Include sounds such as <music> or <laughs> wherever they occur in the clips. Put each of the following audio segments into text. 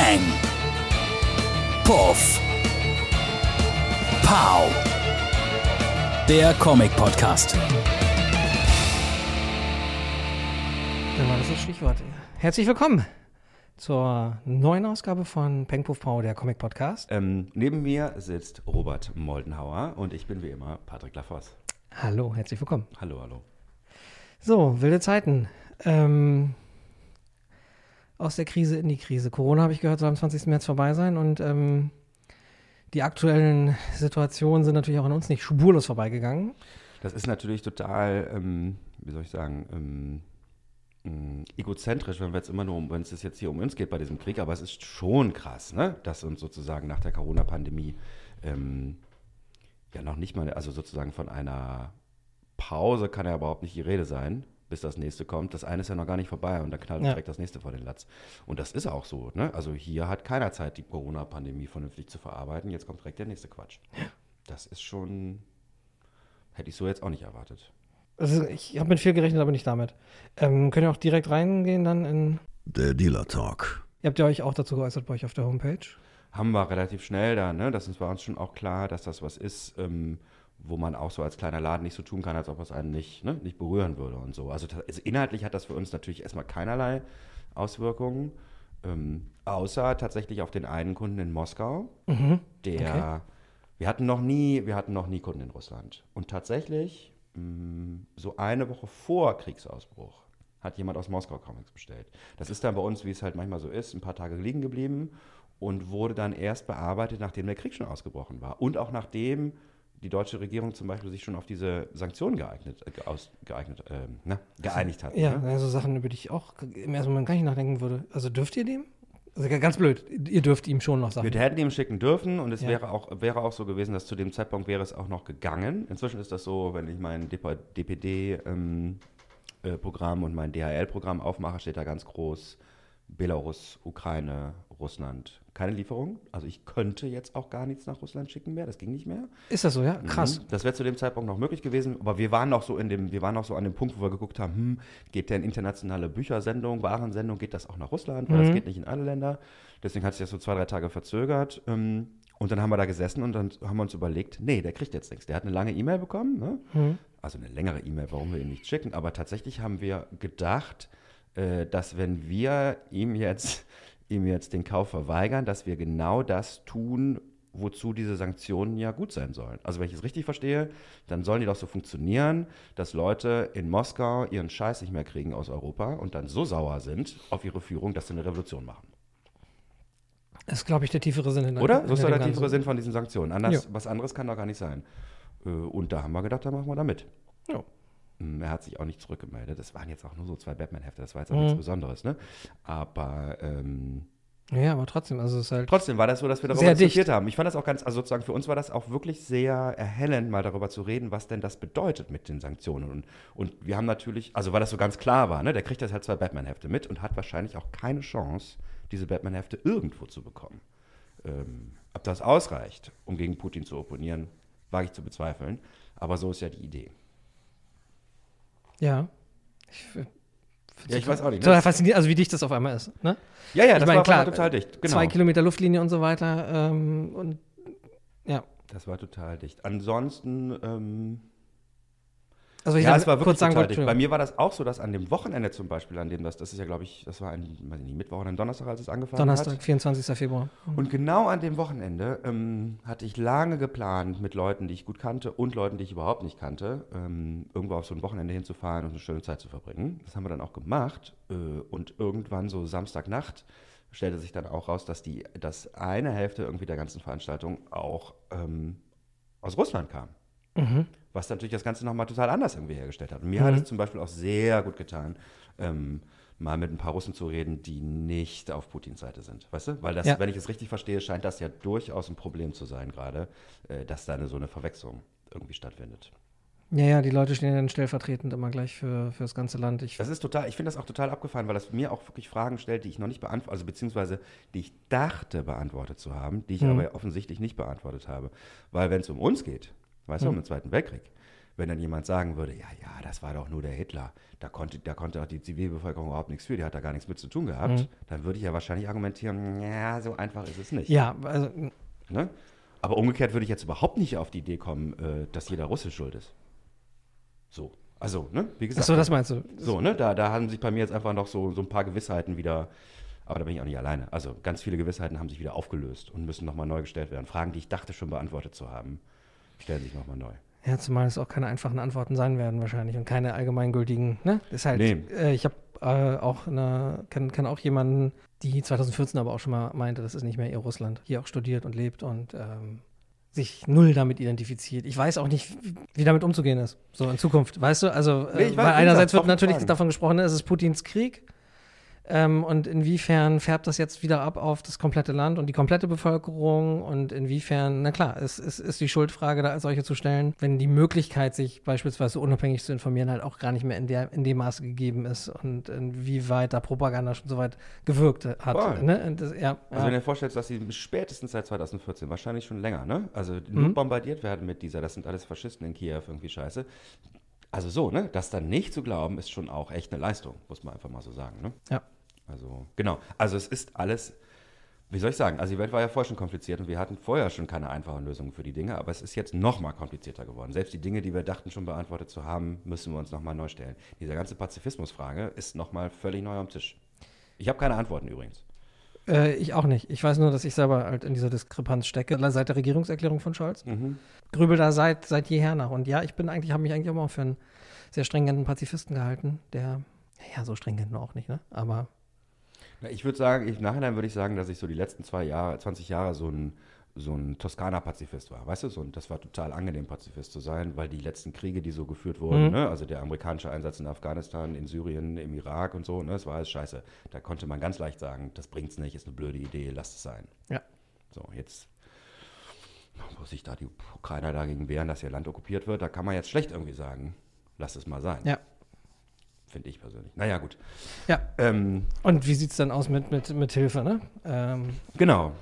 Peng. Puff. Pow. Der Comic-Podcast. Dann war das das Stichwort. Herzlich willkommen zur neuen Ausgabe von Peng Puff Pow, der Comic Podcast. Ähm, neben mir sitzt Robert Moldenhauer und ich bin wie immer Patrick Lafosse. Hallo, herzlich willkommen. Hallo, hallo. So, wilde Zeiten. Ähm, aus der Krise in die Krise. Corona, habe ich gehört, soll am 20. März vorbei sein und ähm, die aktuellen Situationen sind natürlich auch an uns nicht spurlos vorbeigegangen. Das ist natürlich total, ähm, wie soll ich sagen, ähm, mh, egozentrisch, wenn wir jetzt immer nur um, wenn es jetzt hier um uns geht bei diesem Krieg, aber es ist schon krass, ne? dass uns sozusagen nach der Corona-Pandemie ähm, ja noch nicht mal, also sozusagen von einer Pause kann ja überhaupt nicht die Rede sein, bis das nächste kommt. Das eine ist ja noch gar nicht vorbei und dann knallt Ja. direkt das nächste vor den Latz. Und das ist auch so. Ne? Also hier hat keiner Zeit, die Corona-Pandemie vernünftig zu verarbeiten. Jetzt kommt direkt der nächste Quatsch. Das ist schon, hätte ich so jetzt auch nicht erwartet. Also ich habe mit viel gerechnet, aber nicht damit. Ähm, könnt ihr auch direkt reingehen dann in. Der Dealer Talk. Ihr habt ja euch auch dazu geäußert bei euch auf der Homepage. Haben wir relativ schnell da, ne? Das ist- war uns schon auch klar, dass das was ist, ähm, wo man auch so als kleiner Laden nicht so tun kann, als ob es einen nicht, ne, nicht berühren würde und so. Also, also inhaltlich hat das für uns natürlich erstmal keinerlei Auswirkungen, ähm, außer tatsächlich auf den einen Kunden in Moskau, der okay. wir hatten noch nie, wir hatten noch nie Kunden in Russland. Und tatsächlich, mh, so eine Woche vor Kriegsausbruch hat jemand aus Moskau Comics bestellt. Das ist dann bei uns, wie es halt manchmal so ist, ein paar Tage liegen geblieben und wurde dann erst bearbeitet, nachdem der Krieg schon ausgebrochen war. Und auch nachdem die deutsche Regierung zum Beispiel sich schon auf diese Sanktionen geeignet, äh, aus, geeignet, ähm, na, geeinigt hat. Ja, Ne? also Sachen, über die ich auch im ersten Moment gar nicht nachdenken würde. Also dürft ihr dem? Also ganz blöd, ihr dürft ihm schon noch Sachen. Wir hätten ihm schicken dürfen und es Ja. wäre, auch, wäre auch so gewesen, dass zu dem Zeitpunkt wäre es auch noch gegangen. Inzwischen ist das so, wenn ich mein DPD-Programm ähm, und mein DHL-Programm aufmache, steht da ganz groß Belarus, Ukraine, Russland. Keine Lieferung. Also ich könnte jetzt auch gar nichts nach Russland schicken mehr. Das ging nicht mehr. Ist das so, ja? Krass. Mhm. Das wäre zu dem Zeitpunkt noch möglich gewesen, aber wir waren noch so in dem, wir waren noch so an dem Punkt, wo wir geguckt haben, hm, geht denn internationale Büchersendung, Warensendung, geht das auch nach Russland? Weil das geht nicht in alle Länder. Deswegen hat sich das so zwei, drei Tage verzögert. ähm, Und dann haben wir da gesessen und dann haben wir uns überlegt, nee, der kriegt jetzt nichts. Der hat eine lange E-Mail bekommen, ne? also eine längere E-Mail, warum wir ihm nichts schicken. Aber tatsächlich haben wir gedacht, äh, dass wenn wir ihm jetzt, ihm jetzt den Kauf verweigern, dass wir genau das tun, wozu diese Sanktionen ja gut sein sollen. Also wenn ich es richtig verstehe, dann sollen die doch so funktionieren, dass Leute in Moskau ihren Scheiß nicht mehr kriegen aus Europa und dann so sauer sind auf ihre Führung, dass sie eine Revolution machen. Das ist, glaube ich, der tiefere Sinn hinter Oder? So ist dem der tiefere. Sinn von diesen Sanktionen. Anders. Was anderes kann doch gar nicht sein. Äh, Und da haben wir gedacht, da machen wir da mit. Ja. Er hat sich auch nicht zurückgemeldet. Das waren jetzt auch nur so zwei Batman-Hefte, das war jetzt auch Mhm. nichts Besonderes. Ne? Aber ähm, Ja, aber trotzdem, also es ist halt. trotzdem war das so, dass wir darüber diskutiert haben. Ich fand das auch ganz, also sozusagen für uns war das auch wirklich sehr erhellend, mal darüber zu reden, was denn das bedeutet mit den Sanktionen. Und, und wir haben natürlich, also weil das so ganz klar war, ne, der kriegt jetzt halt zwei Batman-Hefte mit und hat wahrscheinlich auch keine Chance, diese Batman-Hefte irgendwo zu bekommen. Ähm, ob das ausreicht, um gegen Putin zu opponieren, wage ich zu bezweifeln. Aber so ist ja die Idee. Ja. Ich, Ja, ich weiß auch nicht. Ne? total faszinierend, also wie dicht das auf einmal ist. Ne? Ja, ja, ich das meine, war klar, klar, total dicht. Genau. Zwei Kilometer Luftlinie und so weiter. Ähm, und ja. Das war total dicht. Ansonsten, ähm, Also ich ja, es war wirklich kurz sagen. Bei mir war das auch so, dass an dem Wochenende zum Beispiel, an dem das, das ist ja, glaube ich, das war ein, weiß ich nicht, Mittwoch oder ein Donnerstag, als es angefangen Donnerstag, hat. 24. Februar. Und genau an dem Wochenende ähm, hatte ich lange geplant, mit Leuten, die ich gut kannte und Leuten, die ich überhaupt nicht kannte, ähm, irgendwo auf so ein Wochenende hinzufahren und eine schöne Zeit zu verbringen. Das haben wir dann auch gemacht. Äh, und irgendwann so Samstagnacht stellte sich dann auch raus, dass die, dass eine Hälfte irgendwie der ganzen Veranstaltung auch ähm, aus Russland kam. Was natürlich das Ganze nochmal total anders irgendwie hergestellt hat. Und mir hat es zum Beispiel auch sehr gut getan, ähm, mal mit ein paar Russen zu reden, die nicht auf Putins Seite sind. Weißt du? Weil das, Ja. wenn ich es richtig verstehe, scheint das ja durchaus ein Problem zu sein gerade, äh, dass da eine, so eine Verwechslung irgendwie stattfindet. Ja, ja, die Leute stehen dann stellvertretend immer gleich für, für das ganze Land. Ich, Das ist total, ich finde das auch total abgefahren, weil das mir auch wirklich Fragen stellt, die ich noch nicht beantwortet, also beziehungsweise die ich dachte beantwortet zu haben, die ich Mhm. aber offensichtlich nicht beantwortet habe. Weil wenn es um uns geht, weißt du, um den Zweiten Weltkrieg, wenn dann jemand sagen würde, ja, ja, das war doch nur der Hitler, da konnte, da konnte auch die Zivilbevölkerung überhaupt nichts für, die hat da gar nichts mit zu tun gehabt, Mhm. dann würde ich ja wahrscheinlich argumentieren, ja, so einfach ist es nicht. Ja, also, Ne? Aber umgekehrt würde ich jetzt überhaupt nicht auf die Idee kommen, äh, dass jeder Russe schuld ist. So. Also, ne? Wie gesagt. achso, das meinst du. So, ne? Da, da haben sich bei mir jetzt einfach noch so, so ein paar Gewissheiten wieder, aber da bin ich auch nicht alleine. Also ganz viele Gewissheiten haben sich wieder aufgelöst und müssen nochmal neu gestellt werden. Fragen, die ich dachte schon beantwortet zu haben, stellen sich nochmal neu. Ja, zumal es auch keine einfachen Antworten sein werden wahrscheinlich und keine allgemeingültigen, ne? Ist halt, Nee. äh, ich habe äh, auch eine, kenne kenn auch jemanden, die 2014 aber auch schon mal meinte, das ist nicht mehr ihr Russland, hier auch studiert und lebt und ähm, sich null damit identifiziert. Ich weiß auch nicht, wie, damit umzugehen ist, so in Zukunft, weißt du? Also, Nee, äh, weiß, weil einerseits wird natürlich davon gesprochen, ne, es ist Putins Krieg. Ähm, und inwiefern färbt das jetzt wieder ab auf das komplette Land und die komplette Bevölkerung? Und inwiefern, na klar, es, es ist die Schuldfrage da als solche zu stellen, wenn die Möglichkeit, sich beispielsweise unabhängig zu informieren, halt auch gar nicht mehr in, der, in dem Maße gegeben ist und inwieweit da Propaganda schon so weit gewirkt hat. Ne? Das, ja, Also wenn ja. ihr vorstellt, dass sie spätestens seit 2014, wahrscheinlich schon länger, ne? Also Mhm. nur bombardiert werden mit dieser, das sind alles Faschisten in Kiew, irgendwie scheiße. Also so, ne? Das dann nicht zu glauben, ist schon auch echt eine Leistung, muss man einfach mal so sagen, ne? ja. Also, genau. Also es ist alles, wie soll ich sagen, also die Welt war ja vorher schon kompliziert und wir hatten vorher schon keine einfachen Lösungen für die Dinge, aber es ist jetzt noch mal komplizierter geworden. Selbst die Dinge, die wir dachten schon beantwortet zu haben, müssen wir uns noch mal neu stellen. Diese ganze Pazifismusfrage ist noch mal völlig neu am Tisch. Ich habe keine Antworten übrigens. Äh, ich auch nicht. Ich weiß nur, dass ich selber halt in dieser Diskrepanz stecke, seit der Regierungserklärung von Scholz. Grübel da seit, seit jeher nach. Und ja, ich bin eigentlich, habe mich eigentlich auch mal für einen sehr stringenten Pazifisten gehalten, der, ja, so nur auch nicht, ne? Aber Ich würde sagen, im Nachhinein würde ich sagen, dass ich so die letzten zwei Jahre, 20 Jahre so ein, so ein Toskana-Pazifist war. Weißt du, so ein, das war total angenehm, Pazifist zu sein, weil die letzten Kriege, die so geführt wurden, Mhm. ne, also der amerikanische Einsatz in Afghanistan, in Syrien, im Irak und so, ne, das war alles scheiße. Da konnte man ganz leicht sagen, das bringt's nicht, ist eine blöde Idee, lasst es sein. ja. So, jetzt wo sich da die Ukrainer dagegen wehren, dass ihr Land okkupiert wird, da kann man jetzt schlecht irgendwie sagen, lasst es mal sein. Ja. Finde ich persönlich. Naja, gut. Ja. Ähm, Und wie sieht es dann aus mit, mit, mit Hilfe, ne? Ähm, Genau,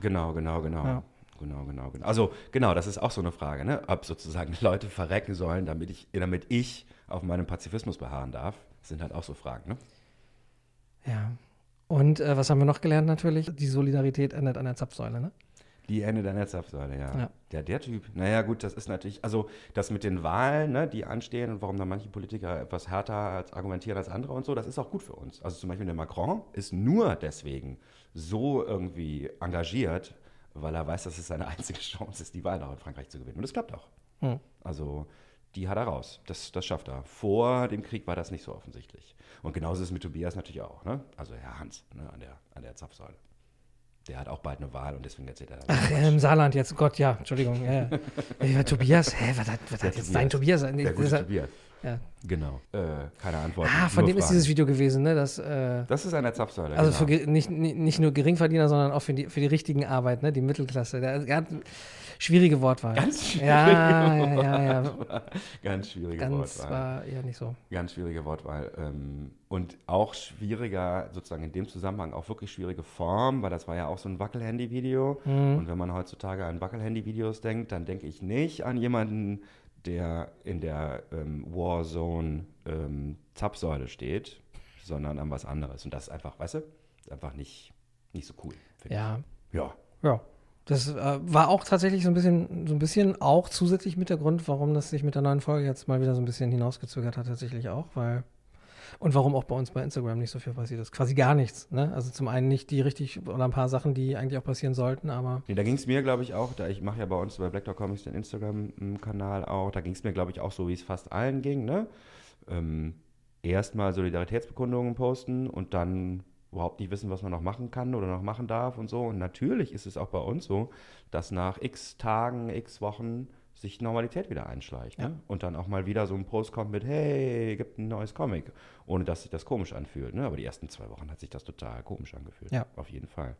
genau, genau, genau. Ja. Genau, genau, genau. Also genau, das ist auch so eine Frage, ne? ob sozusagen Leute verrecken sollen, damit ich, damit ich auf meinem Pazifismus beharren darf. Das sind halt auch so Fragen. Ne? ja. Und äh, was haben wir noch gelernt natürlich? Die Solidarität endet an der Zapfsäule, ne? Die Ende der Netzabsäule, ja. Ja. Der, der Typ. Naja, gut, das ist natürlich, also das mit den Wahlen, ne, die anstehen und warum da manche Politiker etwas härter als argumentieren als andere und so, das ist auch gut für uns. Also zum Beispiel der Macron ist nur deswegen so irgendwie engagiert, weil er weiß, dass es seine einzige Chance ist, die Wahl auch in Frankreich zu gewinnen. Und das klappt auch. Hm. Also die hat er raus. Das, das schafft er. Vor dem Krieg war das nicht so offensichtlich. Und genauso ist es mit Tobias natürlich auch. Ne? Also Herr Hans ne, an, der, an der Zapfsäule. Der hat auch bald eine Wahl und deswegen erzählt er dann. Ach, ja, im Saarland jetzt, Gott, ja, Entschuldigung. Ja. Ja, <laughs> Tobias, hä, was hat, was hat jetzt Tobias. dein Tobias? Nee, Der gute Tobias. Ja. Genau. Äh, keine Antwort. Ah, von dem ist Fragen. dieses Video gewesen, ne? Das, äh, Das ist an der Zapfsäule. also genau. für nicht, nicht nur Geringverdiener, sondern auch für die, für die richtigen Arbeit, ne? Die Mittelklasse. Der, er hat schwierige Wortwahl. Ganz schwierige ja, ja, ja, ja. Wortwahl. Ganz schwierige Ganz Wortwahl. war eher nicht so. Ganz schwierige Wortwahl. Ähm, und auch schwieriger, sozusagen in dem Zusammenhang auch wirklich schwierige Form, weil das war ja auch so ein Wackelhandy-Video. Mhm. Und wenn man heutzutage an Wackelhandy-Videos denkt, dann denke ich nicht an jemanden, der in der ähm, Warzone ähm, Zapfsäule steht, sondern an was anderes. Und das ist einfach, weißt du, ist einfach nicht, nicht so cool. Ja, ich. Ja. ja. Das äh, war auch tatsächlich so ein bisschen, so ein bisschen auch zusätzlich mit der Grund, warum das sich mit der neuen Folge jetzt mal wieder so ein bisschen hinausgezögert hat, tatsächlich auch, weil und warum auch bei uns bei Instagram nicht so viel passiert ist. Quasi gar nichts. Ne? Also zum einen nicht die richtig oder ein paar Sachen, die eigentlich auch passieren sollten, aber Nee, da ging es mir, glaube ich, auch, da ich mache ja bei uns bei Black Dog Comics den Instagram-Kanal auch, da ging es mir, glaube ich, auch so, wie es fast allen ging, ne? Ähm, Erstmal Solidaritätsbekundungen posten und dann überhaupt nicht wissen, was man noch machen kann oder noch machen darf und so. Und natürlich ist es auch bei uns so, dass nach x Tagen, x Wochen sich Normalität wieder einschleicht. Ja. Ne? Und dann auch mal wieder so ein Post kommt mit, hey, gibt ein neues Comic, ohne dass sich das komisch anfühlt. Ne? Aber die ersten zwei Wochen hat sich das total komisch angefühlt. Ja. Auf jeden Fall.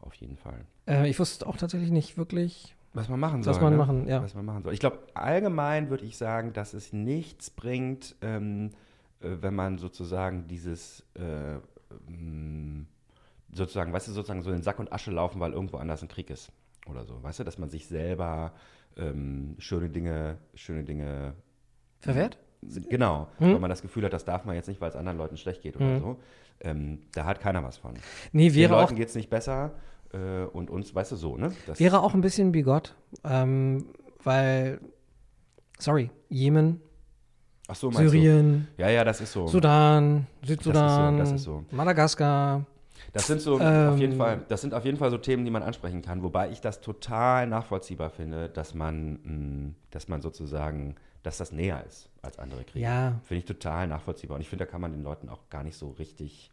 Auf jeden Fall. äh, ich wusste auch tatsächlich nicht wirklich. Was man machen soll. Was man ne? machen, ja. Was man machen soll. Ich glaube, allgemein würde ich sagen, dass es nichts bringt, ähm, äh, wenn man sozusagen dieses, äh, ähm, sozusagen, weißt du, sozusagen so in Sack und Asche laufen, weil irgendwo anders ein Krieg ist. oder so. Weißt du, dass man sich selber ähm, schöne Dinge, schöne Dinge Verwehrt? Genau, Hm? weil man das Gefühl hat, das darf man jetzt nicht, weil es anderen Leuten schlecht geht oder Hm. so. Ähm, da hat keiner was von. Nee, Den wäre auch, Leuten geht es nicht besser äh, und uns, weißt du, so, ne? Das, wäre auch ein bisschen bigott, ähm, weil, sorry, Jemen, ach so, Syrien, du? Ja, ja, das ist so. Sudan, Südsudan, das ist so. Madagaskar. Das sind so Ähm, auf jeden Fall, das sind auf jeden Fall so Themen, die man ansprechen kann, wobei ich das total nachvollziehbar finde, dass man, mh, dass man sozusagen, dass das näher ist als andere Kriege. Ja. Finde ich total nachvollziehbar. Und ich finde, da kann man den Leuten auch gar nicht so richtig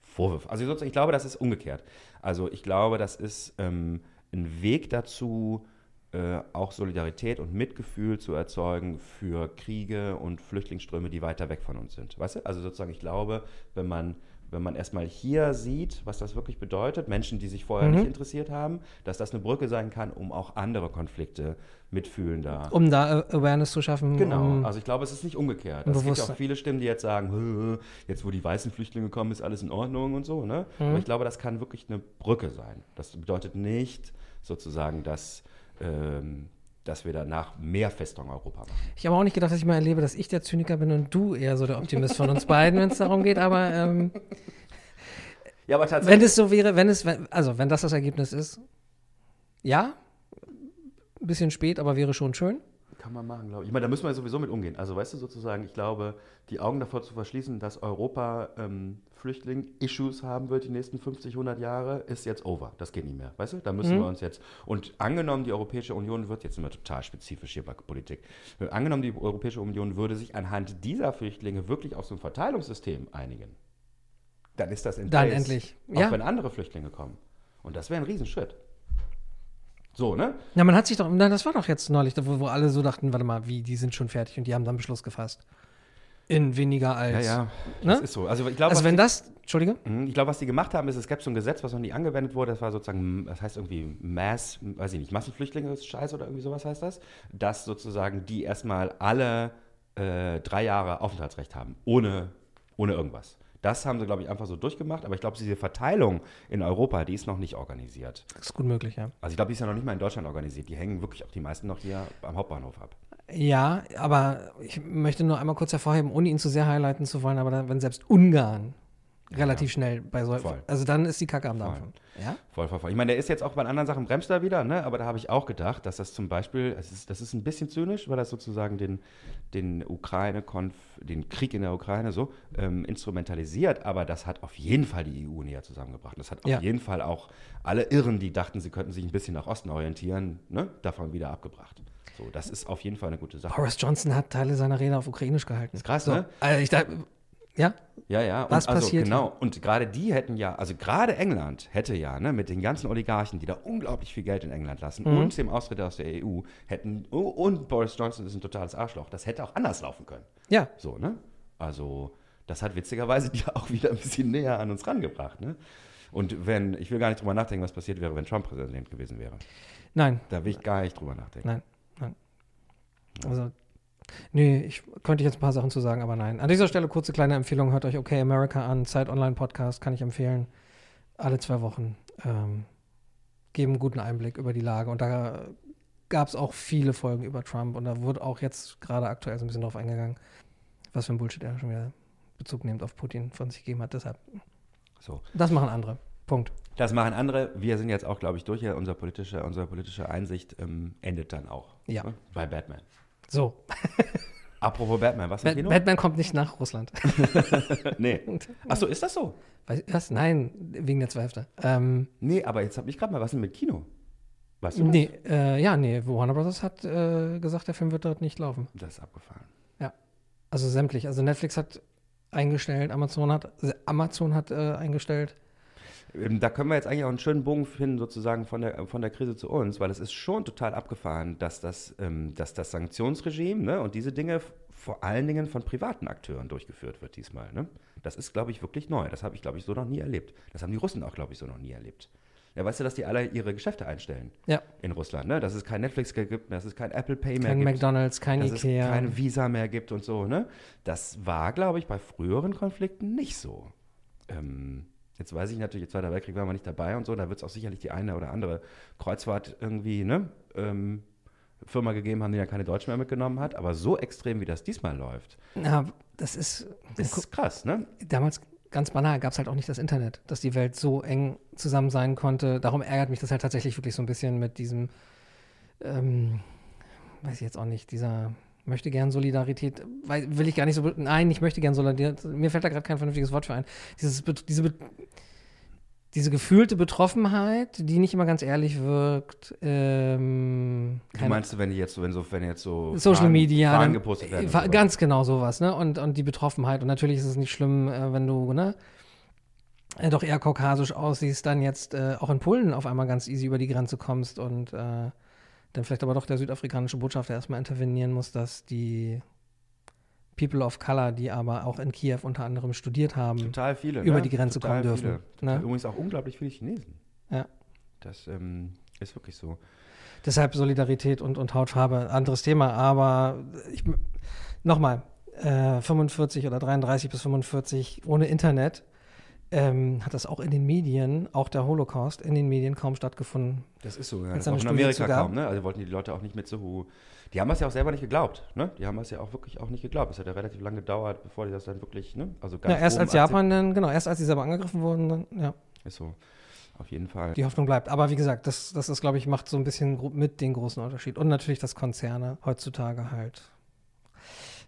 Vorwürfe. Also sozusagen, ich glaube, das ist umgekehrt. Also ich glaube, das ist ähm, ein Weg dazu, äh, auch Solidarität und Mitgefühl zu erzeugen für Kriege und Flüchtlingsströme, die weiter weg von uns sind. Weißt du? Also sozusagen, ich glaube, wenn man, wenn man erstmal hier sieht, was das wirklich bedeutet, Menschen, die sich vorher Mhm. nicht interessiert haben, dass das eine Brücke sein kann, um auch andere Konflikte mitfühlender Um da äh, Awareness zu schaffen. Genau, Um, also ich glaube, es ist nicht umgekehrt. Ein Es gibt ja auch viele Stimmen, die jetzt sagen, "Hö, jetzt wo die weißen Flüchtlinge kommen, ist alles in Ordnung und so. Ne? Mhm. Aber ich glaube, das kann wirklich eine Brücke sein. Das bedeutet nicht sozusagen, dass, ähm, dass wir danach mehr Festung Europa machen. ich habe auch nicht gedacht, dass ich mal erlebe, dass ich der Zyniker bin und du eher so der Optimist von uns beiden, wenn es darum geht. Aber ähm, Ja, aber wenn es so wäre, wenn es, wenn, also wenn das das Ergebnis ist, ja, ein bisschen spät, aber wäre schon schön. Kann man machen, glaube ich. Ich meine, da müssen wir sowieso mit umgehen. Also, weißt du, sozusagen, ich glaube, die Augen davor zu verschließen, dass Europa ähm, Flüchtling-Issues haben wird die nächsten 50, 100 Jahre, ist jetzt over. Das geht nicht mehr. Weißt du, da müssen wir uns jetzt. Und angenommen, die Europäische Union wird, jetzt sind wir total spezifisch hier bei Politik, äh, angenommen, die Europäische Union würde sich anhand dieser Flüchtlinge wirklich auf so ein Verteilungssystem einigen, dann ist das in Dann place, endlich. Auch Ja. wenn andere Flüchtlinge kommen. Und das wäre ein Riesenschritt. So, ne? Na, man hat sich doch, na, das war doch jetzt neulich, wo, wo alle so dachten, warte mal, wie, die sind schon fertig und die haben dann Beschluss gefasst. In weniger als. Ja, ja. Ne? Das ist so. Also, ich glaube, Also wenn die- das, Entschuldige? Mhm, Ich glaube, was die gemacht haben, ist, es gab so ein Gesetz, was noch nie angewendet wurde. Das war sozusagen, das heißt irgendwie Mass, weiß ich nicht, Massenflüchtlinge ist Scheiß oder irgendwie sowas heißt das. Dass sozusagen die erstmal alle äh, drei Jahre Aufenthaltsrecht haben, ohne, ohne irgendwas. Das haben sie, glaube ich, einfach so durchgemacht. Aber ich glaube, diese Verteilung in Europa, die ist noch nicht organisiert. Das ist gut möglich, ja. Also ich glaube, die ist ja noch nicht mal in Deutschland organisiert. Die hängen wirklich auch die meisten noch hier am Hauptbahnhof ab. Ja, aber ich möchte nur einmal kurz hervorheben, ohne ihn zu sehr highlighten zu wollen, aber dann, wenn selbst Ungarn relativ schnell bei so, Voll. also dann ist die Kacke am Voll. Dampfen. Ja? Voll, voll, voll. Ich meine, der ist jetzt auch bei anderen Sachen bremst er wieder, ne? aber da habe ich auch gedacht, dass das zum Beispiel, es ist, das ist ein bisschen zynisch, weil das sozusagen den, den Ukraine den Krieg in der Ukraine so ähm, instrumentalisiert, aber das hat auf jeden Fall die EU näher zusammengebracht. Das hat auf Ja. jeden Fall auch alle Irren, die dachten, sie könnten sich ein bisschen nach Osten orientieren, ne? davon wieder abgebracht. So, das ist auf jeden Fall eine gute Sache. Boris Johnson hat Teile seiner Rede auf Ukrainisch gehalten. Ist krass, so. ne? Also ich dachte, ja, Ja, ja. Was und also, passiert Genau. Und gerade die hätten ja, also gerade England hätte ja, ne, mit den ganzen Oligarchen, die da unglaublich viel Geld in England lassen Mhm. und dem Austritt aus der EU, hätten, oh, und Boris Johnson ist ein totales Arschloch, das hätte auch anders laufen können. ja, So, ne? Also, das hat witzigerweise <laughs> die auch wieder ein bisschen näher an uns rangebracht, ne? Und wenn, ich will gar nicht drüber nachdenken, was passiert wäre, wenn Trump Präsident gewesen wäre. nein, Da will ich gar nicht drüber nachdenken. nein, nein. Also, nee, ich könnte jetzt ein paar Sachen zu sagen, aber nein. An dieser Stelle kurze kleine Empfehlung, hört euch OK America an, Zeit Online Podcast, kann ich empfehlen. Alle zwei Wochen. Ähm, geben einen guten Einblick über die Lage. Und da gab es auch viele Folgen über Trump und da wurde auch jetzt gerade aktuell so ein bisschen drauf eingegangen, was für ein Bullshit er schon wieder Bezug nimmt auf Putin von sich gegeben hat. Deshalb, So. das machen andere. Punkt. Das machen andere. Wir sind jetzt auch, glaube ich, durch. Ja, Unsere politische, unsere politische Einsicht ähm, endet dann auch. Ja. Ne? Bei Batman. So, Apropos Batman, was Bat Kino? Batman kommt nicht nach Russland. <laughs> nee. Achso, ist das so? Was? Nein, wegen der Zweifel. Ähm, Nee, aber jetzt habe ich gerade mal, was denn mit Kino? Weißt du nee, äh, ja, nee, Warner Brothers hat äh, gesagt, der Film wird dort nicht laufen. das? Ist abgefahren. Also sämtlich. Also Netflix hat eingestellt, Amazon hat, Amazon hat äh, eingestellt. Ähm, Da können wir jetzt eigentlich auch einen schönen Bogen finden, sozusagen von der, von der Krise zu uns, weil es ist schon total abgefahren, dass das, ähm, dass das Sanktionsregime ne, und diese Dinge vor allen Dingen von privaten Akteuren durchgeführt wird diesmal. Ne? Das ist, glaube ich, wirklich neu. Das habe ich, glaube ich, so noch nie erlebt. Das haben die Russen auch, glaube ich, so noch nie erlebt. Ja, weißt du, dass die alle ihre Geschäfte einstellen Ja, in Russland, ne? Dass es kein Netflix mehr gibt, dass es kein Apple Pay mehr kein gibt. McDonalds, kein dass Ikea. es kein Visa mehr gibt und so, ne? Das war, glaube ich, bei früheren Konflikten nicht so. Ähm, Jetzt weiß ich natürlich, Zweiter Weltkrieg war man nicht dabei und so, da wird es auch sicherlich die eine oder andere Kreuzfahrt irgendwie, ne? Ähm, Firma gegeben haben, die ja keine Deutschen mehr mitgenommen hat, aber so extrem, wie das diesmal läuft, Ja, das ist, das ist krass, ne? damals ganz banal gab es halt auch nicht das Internet, dass die Welt so eng zusammen sein konnte. Darum ärgert mich das halt tatsächlich wirklich so ein bisschen mit diesem, ähm, weiß ich jetzt auch nicht, dieser möchte gern Solidarität, weil, will ich gar nicht so, nein, ich möchte gern Solidarität, mir fällt da gerade kein vernünftiges Wort für ein. Dieses, diese, diese gefühlte Betroffenheit, die nicht immer ganz ehrlich wirkt. Ähm, Wie keine- meinst du, wenn die jetzt so, wenn so, wenn jetzt so Social Fahnen- Media. Dann- gepostet werden? äh? Ganz genau sowas, ne? Und, und die Betroffenheit. Und natürlich ist es nicht schlimm, äh, wenn du, ne? äh, Doch eher kaukasisch aussiehst, dann jetzt äh, auch in Polen auf einmal ganz easy über die Grenze kommst und äh, dann vielleicht aber doch der südafrikanische Botschafter erstmal intervenieren muss, dass die People of Color, die aber auch in Kiew unter anderem studiert haben, Total viele. über ne? die Grenze Total kommen dürfen, ne? Übrigens auch unglaublich viele Chinesen. Ja. Das ähm, ist wirklich so. Deshalb Solidarität und, und Hautfarbe, anderes Thema. Aber ich, nochmal, äh, 45 oder 33 bis 45 ohne Internet ähm, hat das auch in den Medien, auch der Holocaust, in den Medien kaum stattgefunden. Das ist so, ja. Das auch in Studie Amerika kaum, ne? Also wollten die Leute auch nicht mit so. Die haben das ja auch selber nicht geglaubt, ne? Die haben das ja auch wirklich auch nicht geglaubt. Es hat ja relativ lange gedauert, bevor die das dann wirklich, ne? Also ganz Ja, erst als Japan dann, genau, erst als sie selber angegriffen wurden, dann, ja, Ist so. Auf jeden Fall. die Hoffnung bleibt. Aber wie gesagt, das, das ist, glaube ich, macht so ein bisschen mit den großen Unterschied. Und natürlich, dass Konzerne heutzutage halt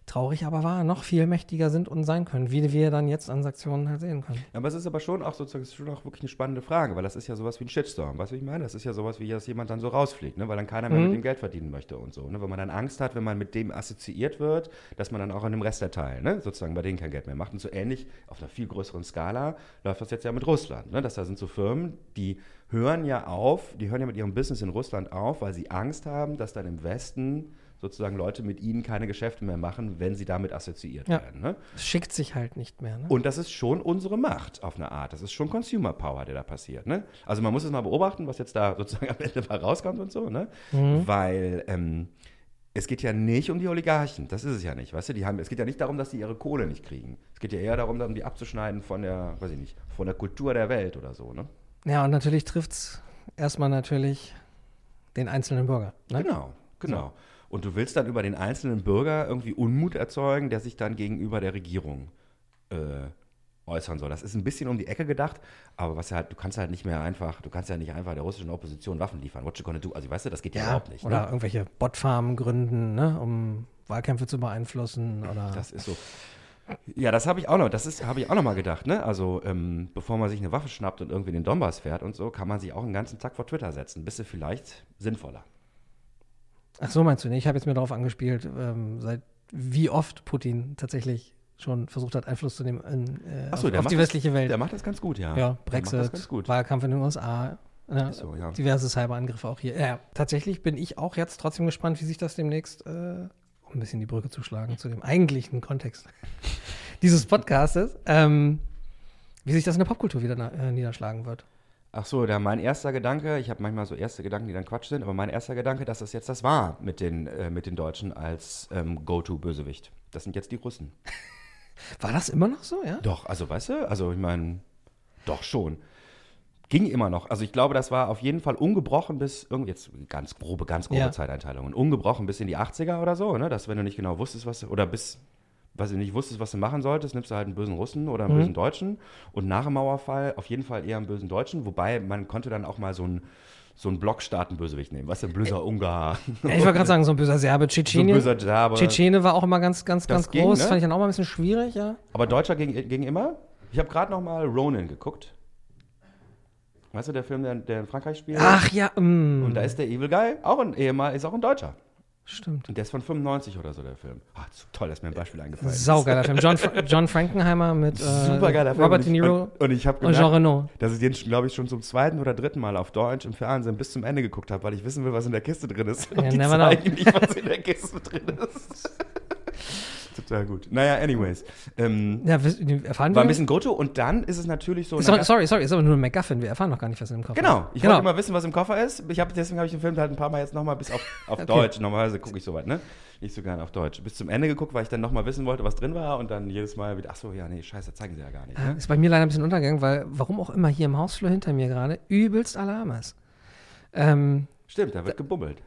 traurig, aber wahr, noch viel mächtiger sind und sein können, wie wir dann jetzt an Sanktionen halt sehen können. Ja, aber es ist aber schon auch sozusagen schon auch wirklich eine spannende Frage, weil das ist ja sowas wie ein Shitstorm. Weißt du, ich meine? Das ist ja sowas wie, dass jemand dann so rausfliegt, ne? weil dann keiner mehr Mhm. mit dem Geld verdienen möchte und so. Ne? Wenn man dann Angst hat, wenn man mit dem assoziiert wird, dass man dann auch an dem Rest der Teil, ne? sozusagen bei denen kein Geld mehr macht. Und so ähnlich, auf einer viel größeren Skala, läuft das jetzt ja mit Russland. Ne? Dass da sind so Firmen, die hören ja auf, die hören ja mit ihrem Business in Russland auf, weil sie Angst haben, dass dann im Westen sozusagen Leute mit ihnen keine Geschäfte mehr machen, wenn sie damit assoziiert Ja. werden. Ne? Schickt sich halt nicht mehr. Ne? Und das ist schon unsere Macht auf eine Art. Das ist schon Consumer Power, der da passiert. Ne? Also man muss es mal beobachten, was jetzt da sozusagen <laughs> am Ende mal rauskommt und so. Ne? Weil ähm, es geht ja nicht um die Oligarchen. Das ist es ja nicht. Weißt du, die haben, es geht ja nicht darum, dass die ihre Kohle nicht kriegen. Es geht ja eher darum, um die abzuschneiden von der, weiß ich nicht, von der Kultur der Welt oder so. Ne? Ja, und natürlich trifft es erstmal natürlich den einzelnen Bürger. Ne? Genau, genau. Und du willst dann über den einzelnen Bürger irgendwie Unmut erzeugen, der sich dann gegenüber der Regierung äh, äußern soll. Das ist ein bisschen um die Ecke gedacht, aber was ja halt, du kannst halt nicht mehr einfach, du kannst ja nicht einfach der russischen Opposition Waffen liefern. What you gonna do? Also weißt du, das geht ja, überhaupt nicht. Oder ne? irgendwelche Botfarmen gründen, ne? um Wahlkämpfe zu beeinflussen. Oder Das ist so. Ja, das habe ich auch noch, das ist, habe ich auch noch mal gedacht, ne? Also, ähm, bevor man sich eine Waffe schnappt und irgendwie in den Donbass fährt und so, kann man sich auch einen ganzen Tag vor Twitter setzen. Bist du vielleicht sinnvoller. Ach so meinst du nicht? Ich habe jetzt mir darauf angespielt, ähm, seit wie oft Putin tatsächlich schon versucht hat, Einfluss zu nehmen in, äh, so, auf, auf die das- westliche Welt. Der macht das ganz gut, ja. ja, das Brexit, ganz gut. Wahlkampf in den USA. Ne? Ist so, ja. Diverse Cyberangriffe auch hier. Ja, tatsächlich bin ich auch jetzt trotzdem gespannt, wie sich das demnächst, äh, um ein bisschen die Brücke zu schlagen zu dem eigentlichen Kontext dieses Podcastes, ähm, wie sich das in der Popkultur wieder äh, niederschlagen wird. Ach so, da mein erster Gedanke, ich habe manchmal so erste Gedanken, die dann Quatsch sind, aber mein erster Gedanke, dass das jetzt das war mit den, äh, mit den Deutschen als ähm, Go-To-Bösewicht. Das sind jetzt die Russen. <laughs> War das immer noch so, ja? Doch, also weißt du, also ich meine, doch schon. Ging immer noch. Also ich glaube, das war auf jeden Fall ungebrochen bis irgendwie, jetzt ganz grobe, ganz grobe Ja. Zeiteinteilungen, ungebrochen bis in die 80er oder so, ne? Dass wenn du nicht genau wusstest, was oder bis, was du nicht wusstest, was du machen solltest, nimmst du halt einen bösen Russen oder einen Mhm. bösen Deutschen. Und nach dem Mauerfall auf jeden Fall eher einen bösen Deutschen, wobei man konnte dann auch mal so einen, so einen Blockstaaten-Bösewicht nehmen. Was denn böser Ungar? Ich wollte gerade sagen, so ein böser Serbe, <laughs> so ein böser Serbe. Tschetschene war auch immer ganz, ganz, Das ganz ging, groß. ne? Fand ich dann auch mal ein bisschen schwierig, ja. Aber Deutscher ging, ging immer. Ich habe gerade noch mal Ronin geguckt. Weißt du, der Film, der, der in Frankreich spielt? Ach ja, mm, Und da ist der Evil Guy, auch ein Ehemal, ist auch ein Deutscher. Stimmt. Und der ist von 95 oder so, der Film. Ah, zu toll, dass mir ein Beispiel eingefallen ist. Saugeiler Film. John, <laughs> John Frankenheimer mit äh. Robert De Niro Und, und ich habe Jean Reno. dass ich den, glaube ich, schon zum zweiten oder dritten Mal auf Deutsch im Fernsehen bis zum Ende geguckt habe, weil ich wissen will, was in der Kiste drin ist. Und Ja, die never know. zeigen nicht, was in der Kiste drin ist. <laughs> Total gut. Naja, anyways. Ähm, Ja, erfahren war wir? ein bisschen Grotto und dann ist es natürlich so. doch, sorry, sorry, ist aber nur ein MacGuffin. Wir erfahren noch gar nicht, was in dem Koffer Genau, ist. ich genau. wollte immer wissen, was im Koffer ist. Ich hab, deswegen habe ich den Film halt ein paar Mal jetzt nochmal bis auf, auf <laughs> Okay. Deutsch. Normalerweise gucke ich so weit, ne? Nicht so gerne auf Deutsch. Bis zum Ende geguckt, weil ich dann nochmal wissen wollte, was drin war und dann jedes Mal wieder, ach so, ja, nee, scheiße, zeigen sie ja gar nicht. Ja, Ne? Ist bei mir leider ein bisschen untergegangen, weil warum auch immer hier im Hausflur hinter mir gerade übelst Alarm ist. Ähm, Stimmt, da wird gebummelt.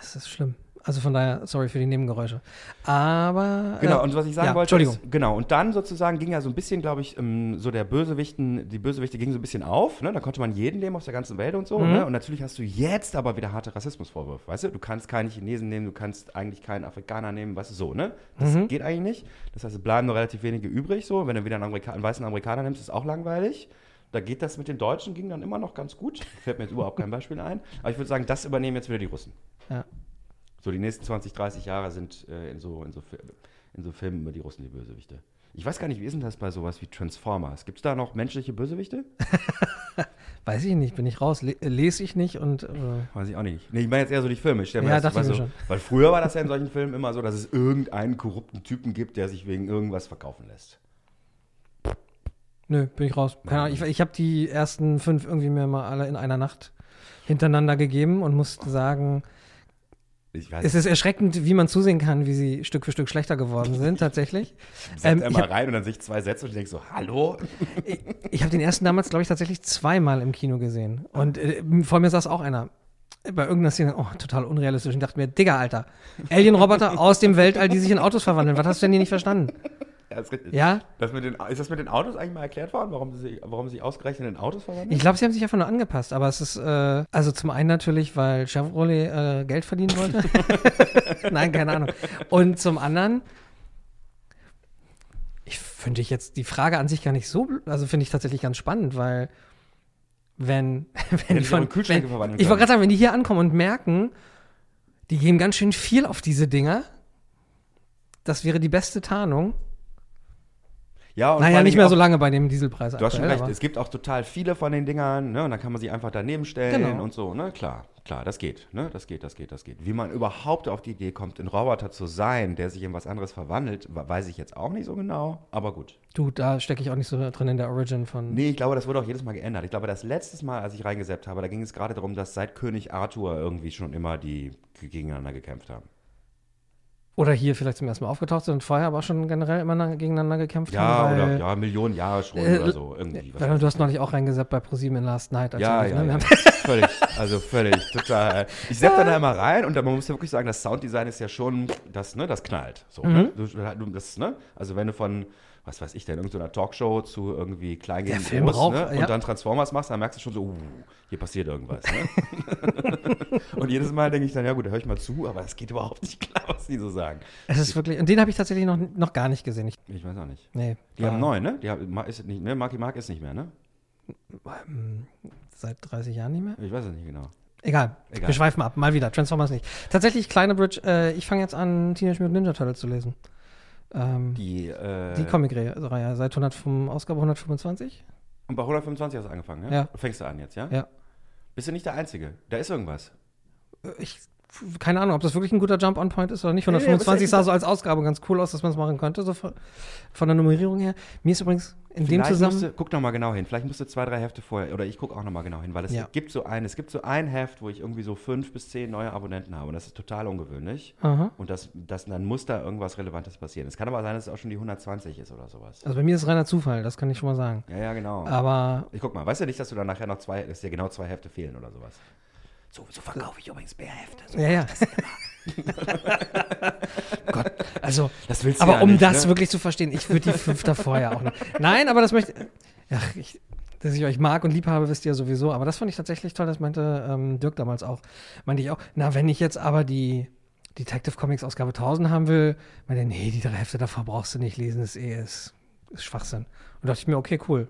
das ist schlimm. Also von daher, sorry für die Nebengeräusche. Aber. Genau, äh, und was ich sagen ja, wollte, Entschuldigung. ist, genau, und dann sozusagen ging ja so ein bisschen, glaube ich, ähm, so der Bösewichten, die Bösewichte gingen so ein bisschen auf, ne? da konnte man jeden nehmen aus der ganzen Welt und so, Mhm. ne? und natürlich hast du jetzt aber wieder harte Rassismusvorwürfe, weißt du, du kannst keinen Chinesen nehmen, du kannst eigentlich keinen Afrikaner nehmen, weißt du, so, ne, das Mhm. geht eigentlich, das heißt, es bleiben nur relativ wenige übrig, so, wenn du wieder einen, Amerika einen weißen Amerikaner nimmst, ist auch langweilig, da geht das mit den Deutschen, ging dann immer noch ganz gut, fällt mir jetzt überhaupt kein Beispiel ein, aber ich würde sagen, das übernehmen jetzt wieder die Russen. Ja. So, die nächsten 20, 30 Jahre sind äh, in, so, in, so, in so Filmen über die Russen die Bösewichte. Ich weiß gar nicht, wie ist denn das bei sowas wie Transformers? Gibt es da noch menschliche Bösewichte? <laughs> Weiß ich nicht, bin ich raus, le lese ich nicht und. Äh, Weiß ich auch nicht. Nee, ich meine jetzt eher so die Filme. Ich Ja, das, dachte ich du, schon. Weil früher war das ja in solchen Filmen immer so, dass es irgendeinen korrupten Typen gibt, der sich wegen irgendwas verkaufen lässt. nö, bin ich raus. Keine Ahnung, ich ich habe die ersten fünf irgendwie mir mal alle in einer Nacht hintereinander gegeben und musste sagen, es ist erschreckend, wie man zusehen kann, wie sie Stück für Stück schlechter geworden sind, tatsächlich. <laughs> Ähm, ich mal hab- rein und dann sich zwei Sätze und ich denke so, hallo? Ich, ich habe den ersten damals, glaube ich, tatsächlich zweimal im Kino gesehen. Und äh, vor mir saß auch einer. Bei irgendeiner Szene, oh, total unrealistisch. Und dachte mir, Digga, Alter, Alien-Roboter aus dem Weltall, die sich in Autos verwandeln. Was hast du denn hier nicht verstanden? Ja, ist, richtig. Ja? Das mit den, ist das mit den Autos eigentlich mal erklärt worden, warum sie, warum sie ausgerechnet in Autos verwandeln? Ich glaube, sie haben sich einfach nur angepasst. Aber es ist, äh, also zum einen natürlich, weil Chevrolet äh, Geld verdienen wollte. <laughs> Nein, keine Ahnung. Und zum anderen, ich finde ich jetzt die Frage an sich gar nicht so, also finde ich tatsächlich ganz spannend, weil wenn, <laughs> wenn die von, wenn, verwandeln ich wollte gerade sagen, wenn die hier ankommen und merken, die geben ganz schön viel auf diese Dinger, das wäre die beste Tarnung. Ja, und Naja, nicht mehr so lange bei dem Dieselpreis. Du hast schon recht, es gibt auch total viele von den Dingern, ne? Und dann kann man sie einfach daneben stellen Genau. und so, ne? Klar, klar, das geht, ne? Das geht, das geht, das geht. Wie man überhaupt auf die Idee kommt, ein Roboter zu sein, der sich in was anderes verwandelt, we- weiß ich jetzt auch nicht so genau, aber gut. Du, da stecke ich auch nicht so drin in der Origin von. Nee, ich glaube, das wurde auch jedes Mal geändert. Ich glaube, das letzte Mal, als ich reingesetzt habe, da ging es gerade darum, dass seit König Arthur irgendwie schon immer die gegeneinander gekämpft haben. Oder hier vielleicht zum ersten Mal aufgetaucht sind und vorher aber auch schon generell immer na- gegeneinander gekämpft Ja, haben. oder weil, ja, Millionen Jahre schon Äh, oder so. Irgendwie. Weil du hast ich. neulich auch reingesetzt bei ProSieben in Last Night. Ja, ja, ne? Ja. <laughs> völlig, also völlig, total. Ich sepp dann da immer rein und dann, man muss ja wirklich sagen, das Sounddesign ist ja schon, das, ne, das knallt. So, ne? Mhm. du, das, ne? Also wenn du von, was weiß ich denn, irgendeiner Talkshow zu irgendwie klein gegen Film groß, braucht- ne? ja. und dann Transformers machst, dann merkst du schon so, uh, hier passiert irgendwas. Ne? <laughs> und jedes Mal denke ich dann, ja gut, da höre ich mal zu, aber es geht überhaupt nicht klar, was die so sagen. Es ist wirklich. Und den habe ich tatsächlich noch, noch gar nicht gesehen. Ich, Ich weiß auch nicht. nee. Die haben neun, ne? Die haben, ist nicht, ne? Marky Mark ist nicht mehr, ne? Seit 30 Jahren nicht mehr. Ich weiß es nicht genau. Egal. Egal. Wir schweifen ab. Mal wieder. Transformers nicht. Tatsächlich, kleine Bridge. Äh, ich fange jetzt an, Teenage Mutant Ninja Turtles zu lesen. Ähm, die Die, äh, Comic-Reihe seit 100, vom Ausgabe 125. Und bei 125 hast du angefangen, ja? Ja. Fängst du an jetzt, ja? Ja. Bist du nicht der Einzige? Da ist irgendwas. Äh, Ich. Keine Ahnung, ob das wirklich ein guter Jump-on-Point ist oder nicht. Nee, nee, aber 125 ist sah so als Ausgabe ganz cool aus, dass man es machen könnte, so von, von der Nummerierung her. Mir ist übrigens in dem Zusammenhang. musst du, guck noch mal genau hin. Vielleicht musst du zwei, drei Hefte vorher, oder ich gucke auch noch mal genau hin, weil es Ja. gibt so ein, es gibt so ein Heft, wo ich irgendwie so fünf bis zehn neue Abonnenten habe. Und das ist total ungewöhnlich. Aha. Und das, das, dann muss da irgendwas Relevantes passieren. Es kann aber sein, dass es auch schon die 120 ist oder sowas. Also bei mir ist es reiner Zufall, das kann ich schon mal sagen. Ja, ja, genau. Aber Ich guck mal, weißt du nicht, dass du dann nachher noch zwei, dass dir genau zwei Hefte fehlen oder sowas? So, so verkaufe ich übrigens mehr Hefte. So. ja, ja. <laughs> Gott, also, Das willst du aber ja um nicht, das ne? wirklich zu verstehen, ich würde die fünf davor ja auch noch. Nein, aber das möchte. Ach, ich, dass ich euch mag und lieb habe, wisst ihr sowieso. Aber das fand ich tatsächlich toll, das meinte ähm, Dirk damals auch. Meinte ich auch, na, wenn ich jetzt aber die Detective Comics Ausgabe 1000 haben will, meinte, nee, die drei Hefte davor brauchst du nicht lesen, das ist eh ist, ist Schwachsinn. Und dachte ich mir, okay, cool.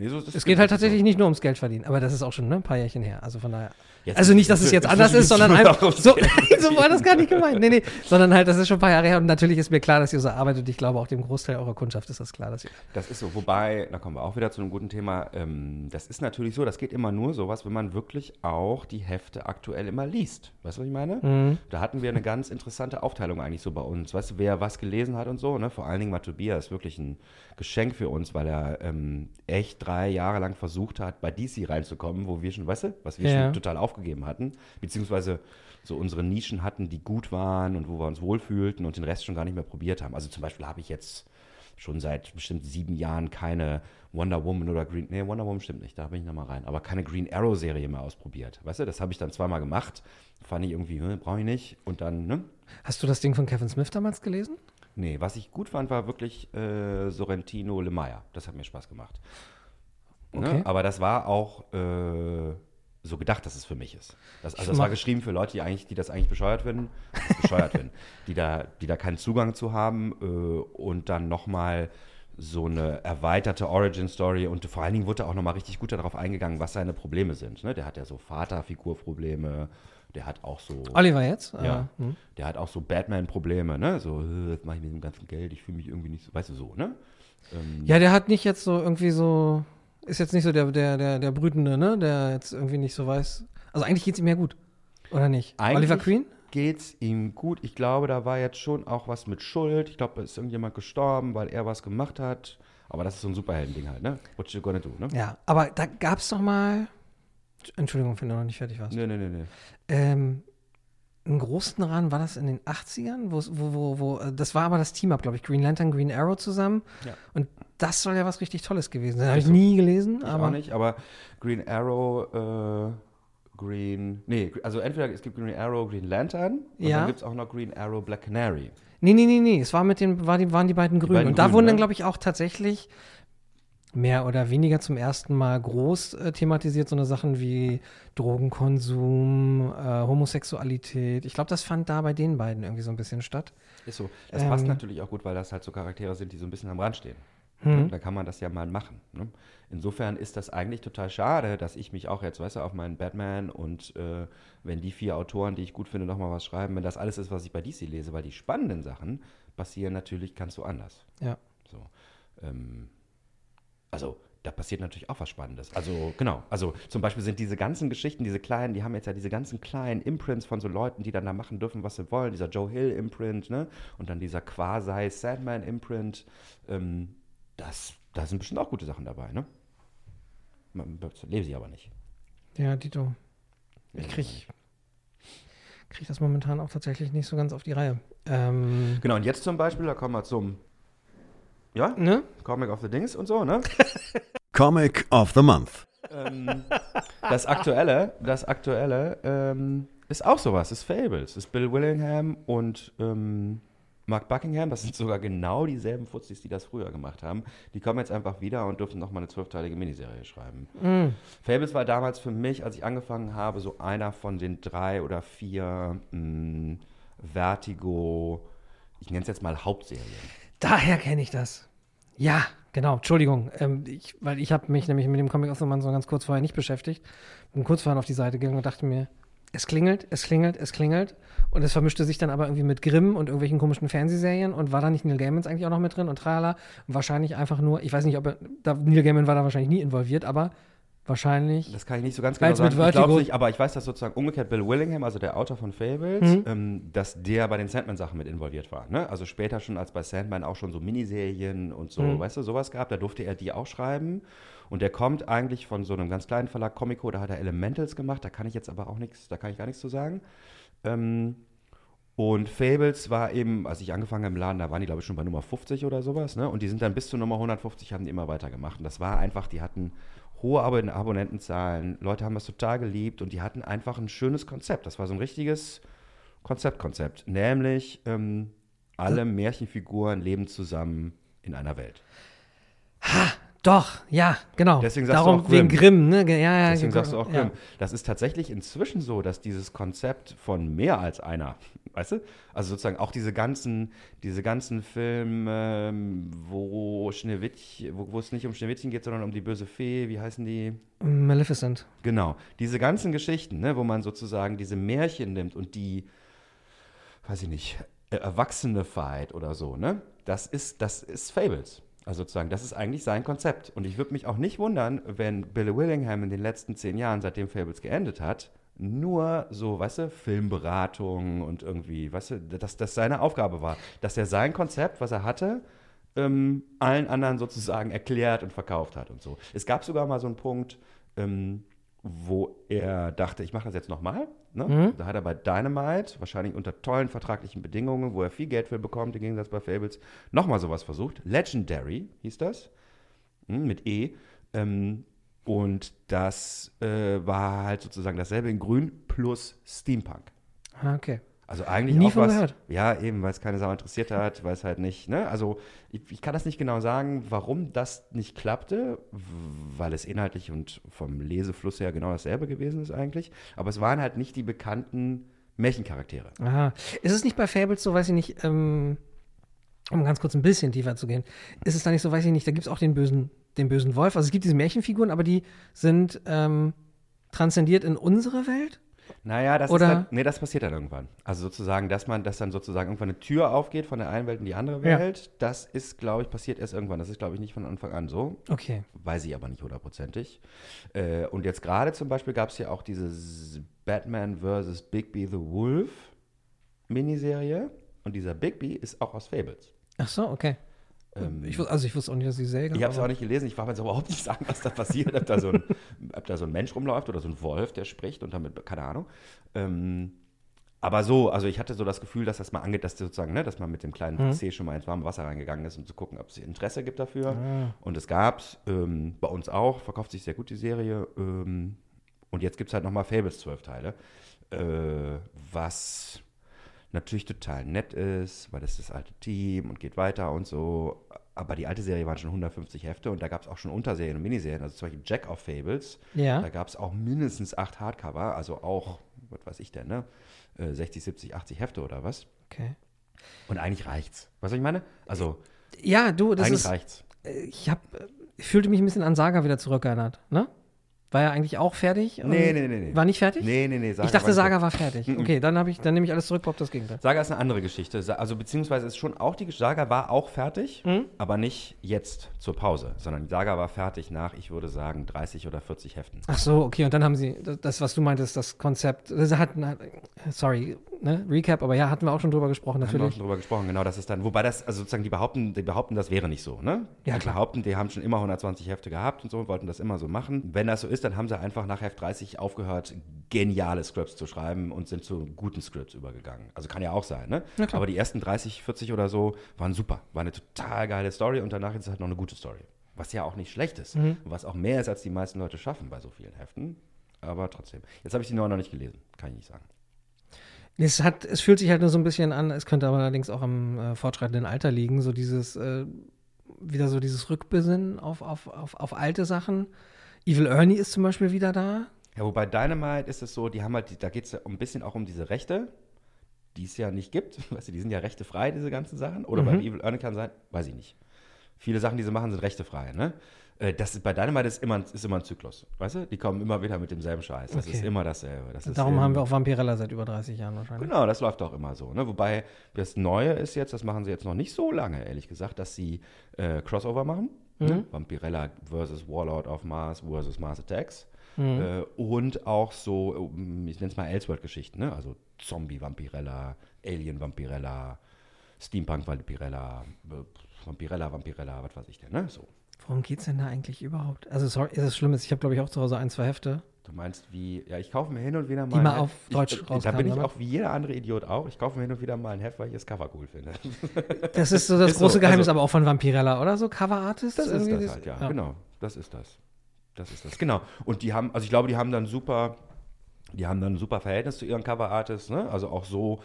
Nee, so, Es geht halt ist so. tatsächlich nicht nur ums Geld verdienen, aber das ist auch schon ne, ein paar Jährchen her. Also von daher. Jetzt also nicht, dass es jetzt anders ist sondern einfach. So, <laughs> so war das gar nicht gemeint. Nee, nee. Sondern halt, das ist schon ein paar Jahre her und natürlich ist mir klar, dass ihr so arbeitet. Ich glaube, auch dem Großteil eurer Kundschaft ist das klar, dass ihr. Das ist so, wobei, da kommen wir auch wieder zu einem guten Thema. Ähm, das ist natürlich so, das geht immer nur sowas, wenn man wirklich auch die Hefte aktuell immer liest. Weißt du, was ich meine? Mhm. Da hatten wir eine ganz interessante Aufteilung eigentlich so bei uns. Weißt du, wer was gelesen hat und so, ne? Vor allen Dingen war Tobias ist wirklich ein Geschenk für uns, weil er ähm, echt drei Jahre lang versucht hat, bei DC reinzukommen, wo wir schon, weißt du, was wir Ja. schon total aufgegeben hatten, beziehungsweise so unsere Nischen hatten, die gut waren und wo wir uns wohlfühlten und den Rest schon gar nicht mehr probiert haben. Also zum Beispiel habe ich jetzt schon seit bestimmt sieben Jahren keine Wonder Woman oder Green, nee, Wonder Woman stimmt nicht, da bin ich nochmal rein, aber keine Green Arrow Serie mehr ausprobiert. Weißt du, das habe ich dann zweimal gemacht, fand ich irgendwie, hm, brauche ich nicht und dann, ne? Hast du das Ding von Kevin Smith damals gelesen? Nee, was ich gut fand, war wirklich äh, Sorrentino Le Maya. Das hat mir Spaß gemacht. Okay. Ne? Aber das war auch äh, so gedacht, dass es für mich ist. Das, also das war geschrieben für Leute, die eigentlich, die das eigentlich bescheuert finden, <laughs> bescheuert finden, die da, die da keinen Zugang zu haben äh, und dann nochmal so eine erweiterte Origin-Story und vor allen Dingen wurde auch nochmal richtig gut darauf eingegangen, was seine Probleme sind. Ne? Der hat ja so Vaterfigurprobleme, der hat auch so Oliver jetzt? ja. Äh, hm. Der hat auch so Batman-Probleme, ne? So, äh, was mache ich mit dem ganzen Geld? Ich fühle mich irgendwie nicht so, weißt du, so, ne? Ähm, Ja, der hat nicht jetzt so irgendwie so. Ist jetzt nicht so der, der, der, der Brütende, ne? Der jetzt irgendwie nicht so weiß. Also eigentlich geht es ihm ja gut. Oder nicht? Eigentlich- Oliver Queen? Geht's ihm gut? Ich glaube, da war jetzt schon auch was mit Schuld. Ich glaube, da ist irgendjemand gestorben, weil er was gemacht hat. Aber das ist so ein Superhelden-Ding halt, ne? What you gonna do, ne? Ja, aber da gab es doch mal. Entschuldigung, wenn du noch nicht fertig warst. Nee, nee, nee, nee. Ähm, einen großen Run war das in den 80ern, wo's- wo, wo, wo, äh, das war aber das Team-Up, glaube ich, Green Lantern, Green Arrow zusammen. Ja. Und das soll ja was richtig Tolles gewesen sein. Habe ich Ist so. nie gelesen, Ich aber. auch nicht, aber Green Arrow, äh, Green, nee, also entweder es gibt Green Arrow, Green Lantern und Ja. dann gibt es auch noch Green Arrow, Black Canary. Nee, nee, nee, nee. Es war mit den, war die, waren die beiden Grünen. und da Grünen, wurden dann, ne? glaube ich, auch tatsächlich mehr oder weniger zum ersten Mal groß äh, thematisiert, so eine Sachen wie Drogenkonsum, äh, Homosexualität. Ich glaube, das fand da bei den beiden irgendwie so ein bisschen statt. Ist so. Das Ähm. passt natürlich auch gut, weil das halt so Charaktere sind, die so ein bisschen am Rand stehen. Hm. Da kann man das ja mal machen. Ne? Insofern ist das eigentlich total schade, dass ich mich auch jetzt, weißt du, auf meinen Batman und äh, wenn die vier Autoren, die ich gut finde, nochmal was schreiben, wenn das alles ist, was ich bei DC lese, weil die spannenden Sachen passieren natürlich ganz so anders. Ja. So. Ähm, also, da passiert natürlich auch was Spannendes. Also, genau. Also, zum Beispiel sind diese ganzen Geschichten, diese kleinen, die haben jetzt ja diese ganzen kleinen Imprints von so Leuten, die dann da machen dürfen, was sie wollen. Dieser Joe Hill-Imprint, ne? Und dann dieser Quasi-Sandman-Imprint. Ähm, das, da sind bestimmt auch gute Sachen dabei, ne? Man, lese ich aber nicht. Ja, Dito. Ich Lese krieg, aber nicht. krieg das momentan auch tatsächlich nicht so ganz auf die Reihe. Ähm, Genau, und jetzt zum Beispiel, da kommen wir zum, ja, ne? Comic of the Dings und so, ne? <laughs> Comic of the Month. ähm, das aktuelle, das aktuelle ähm, ist auch sowas, ist Fables, ist Bill Willingham und ähm, Mark Buckingham, das sind sogar genau dieselben Fuzis, die das früher gemacht haben. Die kommen jetzt einfach wieder und dürfen nochmal eine zwölfteilige Miniserie schreiben. Mm. Fables war damals für mich, als ich angefangen habe, so einer von den drei oder vier mh, Vertigo, ich nenne es jetzt mal Hauptserien. Daher kenne ich das. Ja, genau. Entschuldigung, ähm, ich, weil ich habe mich nämlich mit dem Comic Month so ganz kurz vorher nicht beschäftigt. Bin kurz vorher auf die Seite gegangen und dachte mir, es klingelt, es klingelt, es klingelt. Und es vermischte sich dann aber irgendwie mit Grimm und irgendwelchen komischen Fernsehserien. Und war da nicht Neil Gaiman eigentlich auch noch mit drin und tralala? Wahrscheinlich einfach nur, ich weiß nicht, ob er, da, Neil Gaiman war da wahrscheinlich nie involviert, aber wahrscheinlich. Das kann ich nicht so ganz genau sagen. mit Ich glaube nicht, aber ich weiß, dass sozusagen umgekehrt Bill Willingham, also der Autor von Fables, Mhm. ähm, dass der bei den Sandman-Sachen mit involviert war. Ne? Also später schon, als bei Sandman auch schon so Miniserien und so, Mhm. weißt du, sowas gab, da durfte er die auch schreiben. Und der kommt eigentlich von so einem ganz kleinen Verlag Comico, da hat er Elementals gemacht, da kann ich jetzt aber auch nichts, da kann ich gar nichts zu sagen. Ähm, und Fables war eben, als ich angefangen habe im Laden, da waren die, glaube ich, schon bei Nummer 50 oder sowas. Ne? Und die sind dann bis zu Nummer 150, haben die immer weitergemacht. Und das war einfach, die hatten hohe Abon Abonnentenzahlen, Leute haben das total geliebt und die hatten einfach ein schönes Konzept. Das war so ein richtiges Konzept-Konzept. Nämlich, ähm, alle Märchenfiguren leben zusammen in einer Welt. Doch, ja, genau. Deswegen sagst du Darum auch wegen Grimm. Grimm, ne? Ja, ja, Deswegen genau. sagst du auch ja. Grimm. Das ist tatsächlich inzwischen so, dass dieses Konzept von mehr als einer, weißt du? Also sozusagen auch diese ganzen, diese ganzen Filme, ähm, wo Schneewittchen, wo, wo es nicht um Schneewittchen geht, sondern um die böse Fee, wie heißen die? Maleficent. Genau. Diese ganzen Geschichten, ne, wo man sozusagen diese Märchen nimmt und die, weiß ich nicht, äh, Erwachsene fight oder so, ne? Das ist, das ist Fables. Also sozusagen, das ist eigentlich sein Konzept. Und ich würde mich auch nicht wundern, wenn Billy Willingham in den letzten zehn Jahren, seitdem Fables geendet hat, nur so, weißt du, Filmberatung und irgendwie, weißt du, dass das seine Aufgabe war. Dass er sein Konzept, was er hatte, ähm, allen anderen sozusagen erklärt und verkauft hat und so. Es gab sogar mal so einen Punkt, ähm, wo er dachte, ich mache das jetzt nochmal. Ne? Da hat er bei Dynamite, wahrscheinlich unter tollen vertraglichen Bedingungen, wo er viel Geld für bekommt, im Gegensatz bei Fables, nochmal sowas versucht. Legendary hieß das, hm, mit E. Ähm, und das äh, war halt sozusagen dasselbe in Grün plus Steampunk. Ah, okay. Also eigentlich Nie auch was, gehört. ja eben, weil es keine Sau interessiert hat, weil es halt nicht, ne, also ich, ich kann das nicht genau sagen, warum das nicht klappte, weil es inhaltlich und vom Lesefluss her genau dasselbe gewesen ist eigentlich, aber es waren halt nicht die bekannten Märchencharaktere. Aha. Ist es nicht bei Fables so, weiß ich nicht, ähm, um ganz kurz ein bisschen tiefer zu gehen, ist es da nicht so, weiß ich nicht, da gibt es auch den bösen, den bösen Wolf. Also es gibt diese Märchenfiguren, aber die sind ähm, transzendiert in unsere Welt? Naja, das Oder- ist dann, nee, das passiert dann irgendwann. Also sozusagen, dass man, dass dann sozusagen irgendwann eine Tür aufgeht von der einen Welt in die andere Ja. Welt, das ist, glaube ich, passiert erst irgendwann. Das ist, glaube ich, nicht von Anfang an so. Okay. Weiß ich aber nicht hundertprozentig. Äh, und jetzt gerade zum Beispiel gab es ja auch diese Batman vs. Bigby the Wolf Miniserie. Und dieser Bigby ist auch aus Fables. Ach so, okay. Ähm, Ich, also ich wusste auch nicht, dass die Serie ich habe es auch nicht gelesen. Ich war mir jetzt überhaupt nicht sagen, was da passiert. ob, da so ein, <laughs> ob da so ein Mensch rumläuft oder so ein Wolf, der spricht und damit, keine Ahnung. Ähm, aber so, also ich hatte so das Gefühl, dass das mal angeht, dass sozusagen, ne, dass man mit dem kleinen PC schon mal ins warme Wasser reingegangen ist, um zu gucken, ob es Interesse gibt dafür. Und es gab es ähm, bei uns auch, verkauft sich sehr gut die Serie. Ähm, und jetzt gibt es halt nochmal Fables zwölf Teile, äh, was natürlich total nett ist, weil das ist das alte Team und geht weiter und so. Aber die alte Serie waren schon 150 Hefte und da gab es auch schon Unterserien und Miniserien. Also zum Beispiel Jack of Fables. Ja. Da gab es auch mindestens acht Hardcover, also auch, was weiß ich denn, ne? Äh, 60, 70, 80 Hefte oder was. Okay. Und eigentlich reicht's. Was ich meine? Also, Ja, du, das eigentlich ist. reicht's. Ich hab, äh, ich fühlte mich ein bisschen an Saga wieder zurückerinnert, ne? War ja eigentlich auch fertig? Nee, nee, nee, nee. War nicht fertig? Nee, nee, nee. ich dachte, war Saga war fertig. Okay, dann, hab ich, dann nehme ich alles zurück, Bob, das Gegenteil. Saga ist eine andere Geschichte. Also beziehungsweise ist schon auch die Gesch- Saga war auch fertig, Mhm. aber nicht jetzt zur Pause, sondern die Saga war fertig nach, ich würde sagen, 30 oder 40 Heften. Ach so, okay, und dann haben sie, das, was du meintest, das Konzept, das hatten, sorry, ne, Recap, aber ja, hatten wir auch schon drüber gesprochen, Da haben wir auch natürlich. schon drüber gesprochen, genau, das ist dann, wobei das, also sozusagen, die behaupten, die behaupten, das wäre nicht so, ne? Ja, die klar. behaupten, die haben schon immer 120 Hefte gehabt und so, wollten das immer so machen. Wenn das so ist, dann haben sie einfach nach Heft 30 aufgehört, geniale Scripts zu schreiben und sind zu guten Scripts übergegangen. Also kann ja auch sein, ne? Ja, klar. Aber die ersten 30, 40 oder so waren super, war eine total geile Story und danach ist es halt noch eine gute Story. Was ja auch nicht schlecht ist, Mhm. und was auch mehr ist, als die meisten Leute schaffen bei so vielen Heften. Aber trotzdem. Jetzt habe ich die neuen noch nicht gelesen, kann ich nicht sagen. Es, hat, es fühlt sich halt nur so ein bisschen an, es könnte aber allerdings auch am äh, fortschreitenden Alter liegen, so dieses, äh, wieder so dieses Rückbesinnen auf, auf, auf, auf alte Sachen. Evil Ernie ist zum Beispiel wieder da. Ja, wobei Dynamite ist es so, die haben halt, da geht es ja ein bisschen auch um diese Rechte, die es ja nicht gibt. <laughs> Weißt du, die sind ja rechtefrei, diese ganzen Sachen. Oder bei Evil Ernie kann sein, weiß ich nicht. Viele Sachen, die sie machen, sind rechtefrei, ne? Äh, Das ist, bei Dynamite ist immer, ein- ist immer ein Zyklus, weißt du? Die kommen immer wieder mit demselben Scheiß. Das Okay. ist immer dasselbe. Das ist Darum immer- haben wir auch Vampirella seit über 30 Jahren wahrscheinlich. Genau, das läuft auch immer so. Ne? Wobei das Neue ist jetzt, das machen sie jetzt noch nicht so lange, ehrlich gesagt, dass sie äh, Crossover machen. Ne? Vampirella versus Warlord of Mars versus Mars Attacks. Äh, und auch so, um, ich nenne es mal Elseworld-Geschichten, ne? also Zombie-Vampirella, Alien-Vampirella, Steampunk-Vampirella, äh, Vampirella, Vampirella, was weiß ich denn, ne? So. Worum geht's denn da eigentlich überhaupt? Also, sorry, ist das schlimm? Ich habe, glaube ich, auch zu Hause ein, zwei Hefte. Du meinst wie, ja, ich kaufe mir hin und wieder mal. Die mal auf. Deutsch ich, Da rauskamen, bin ich oder? auch wie jeder andere Idiot auch. Ich kaufe mir hin und wieder mal ein Heft, weil ich das Cover cool finde. <laughs> Das ist so das Ist so, große Geheimnis also- aber auch von Vampirella, oder? So Cover-Artist? Das ist irgendwie? das halt, ja, Genau, das ist das. Das ist das, genau. Und die haben, also ich glaube, die haben dann super, die haben dann ein super Verhältnis zu ihren Cover-Artists, ne? Also auch so,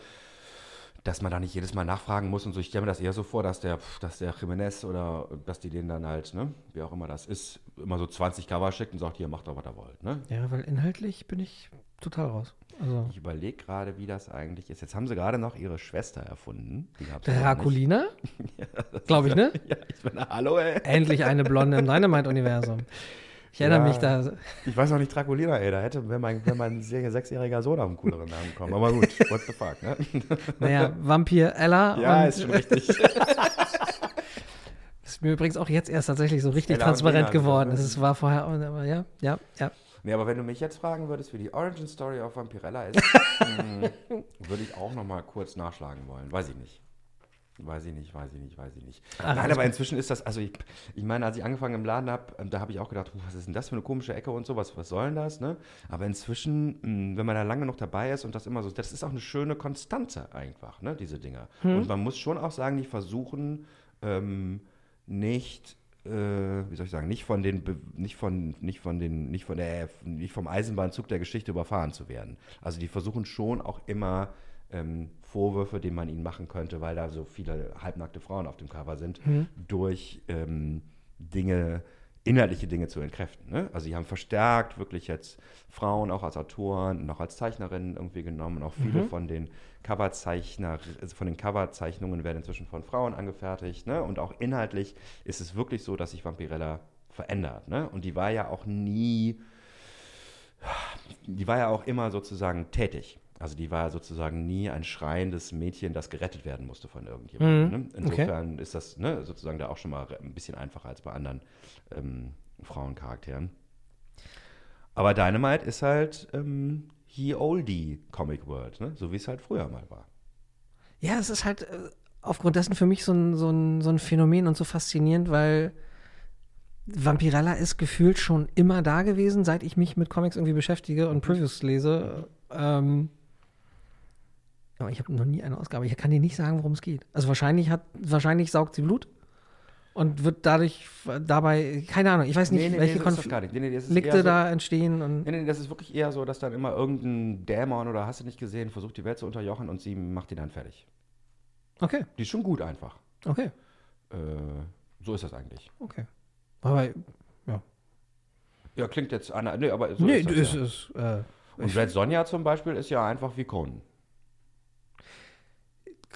dass man da nicht jedes Mal nachfragen muss und so. Ich stelle mir das eher so vor, dass der, dass der Jimenez oder dass die den dann halt, ne, wie auch immer das ist, immer so 20 Cover schickt und sagt, hier, macht doch, was ihr wollt, ne? Ja, weil inhaltlich bin ich total raus. Also, Ich überlege gerade, wie das eigentlich ist. Jetzt haben sie gerade noch ihre Schwester erfunden. Draculina? <laughs> Glaube ich, ne? <laughs> Ja, ich bin, hallo, ey. Endlich eine Blonde im Dynamite-Universum. Ich erinnere Ja. mich da. Ich weiß noch nicht, Draculina, ey. Da hätte, wenn mein, wenn mein se- sechsjähriger Sohn auf einen cooleren Namen kommen. Aber gut, what the fuck, ne? <laughs> Naja, Vampir Ella. Ja, ist schon richtig. <laughs> ist mir übrigens auch jetzt erst tatsächlich so richtig Ella transparent geworden. ne? Es war vorher, aber ja, ja, ja. Nee, aber wenn du mich jetzt fragen würdest, wie die Origin Story auf Vampirella ist, <laughs> mh, würde ich auch noch mal kurz nachschlagen wollen. Weiß ich nicht. Weiß ich nicht, weiß ich nicht, weiß ich nicht. Ach, Nein, aber gut. inzwischen ist das, also ich, ich meine, als ich angefangen im Laden habe, da habe ich auch gedacht, "Puh, was ist denn das für eine komische Ecke und so, was, soll denn das, ne? Aber inzwischen, mh, wenn man da lange noch dabei ist und das immer so, das ist auch eine schöne Konstante einfach, ne, diese Dinger. Und man muss schon auch sagen, die versuchen ähm, nicht äh, wie soll ich sagen, nicht von den, nicht von, nicht von den, nicht von der, nicht vom Eisenbahnzug der Geschichte überfahren zu werden. Also die versuchen schon auch immer ähm, Vorwürfe, die man ihnen machen könnte, weil da so viele halbnackte Frauen auf dem Cover sind, durch ähm, Dinge, inhaltliche Dinge zu entkräften. Ne? Also die haben verstärkt wirklich jetzt Frauen auch als Autoren und auch als Zeichnerinnen irgendwie genommen. Auch viele von den Coverzeichner, also von den Coverzeichnungen werden inzwischen von Frauen angefertigt. Ne? Und auch inhaltlich ist es wirklich so, dass sich Vampirella verändert. Ne? Und die war ja auch nie, die war ja auch immer sozusagen tätig. Also die war sozusagen nie ein schreiendes Mädchen, das gerettet werden musste von irgendjemandem. Ne? Insofern ist das ne, sozusagen da auch schon mal ein bisschen einfacher als bei anderen ähm, Frauencharakteren. Aber Dynamite ist halt ähm, Ye Oldie Comic World, ne? so wie es halt früher mal war. Ja, es ist halt äh, aufgrund dessen für mich so ein, so, ein, so ein Phänomen und so faszinierend, weil Vampirella ist gefühlt schon immer da gewesen, seit ich mich mit Comics irgendwie beschäftige und Previews lese. Ähm, aber ich habe noch nie eine Ausgabe. Ich kann dir nicht sagen, worum es geht. Also wahrscheinlich hat, wahrscheinlich saugt sie Blut und wird dadurch dabei, keine Ahnung, ich weiß nicht, welche so ist das gar Konflikte. Nee, nee, so, da entstehen und Nee, nee, das ist wirklich eher so, dass dann immer irgendein Dämon oder hast du nicht gesehen, versucht die Welt zu unterjochen und sie macht ihn dann fertig. okay, Die ist schon gut einfach. okay, Äh, so ist das eigentlich. okay. Aber Ja, klingt jetzt an. Nee, aber so nee, ist das ist ja. es. Äh, Und Red Sonja zum Beispiel ist ja einfach wie Conan.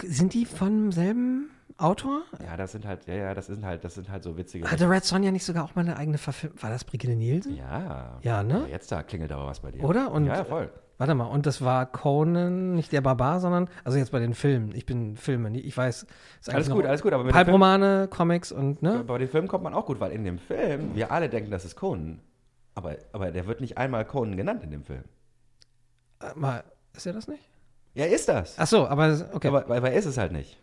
Sind die vom selben Autor? Ja, das sind halt, ja, ja, das sind halt, das sind halt so witzige. Hatte Red Sonja nicht sogar auch mal eine eigene Verfilmung? War das Brigitte Nielsen? ja. Ja, ne? Aber jetzt da klingelt aber was bei dir. Oder? Und- ja, ja, voll. Warte mal, und das war Conan, nicht der Barbar, sondern, also jetzt bei den Filmen. Ich bin Filme, ich weiß. Alles gut, alles gut, aber mit Halbromane, Comics und, ne? bei dem Film kommt man auch gut, weil in dem Film, wir alle denken, das ist Conan. Aber, aber der wird nicht einmal Conan genannt in dem Film. Äh, mal, ist er das nicht? Ja, ist das. Ach so, aber, okay. Aber, aber er ist es halt nicht.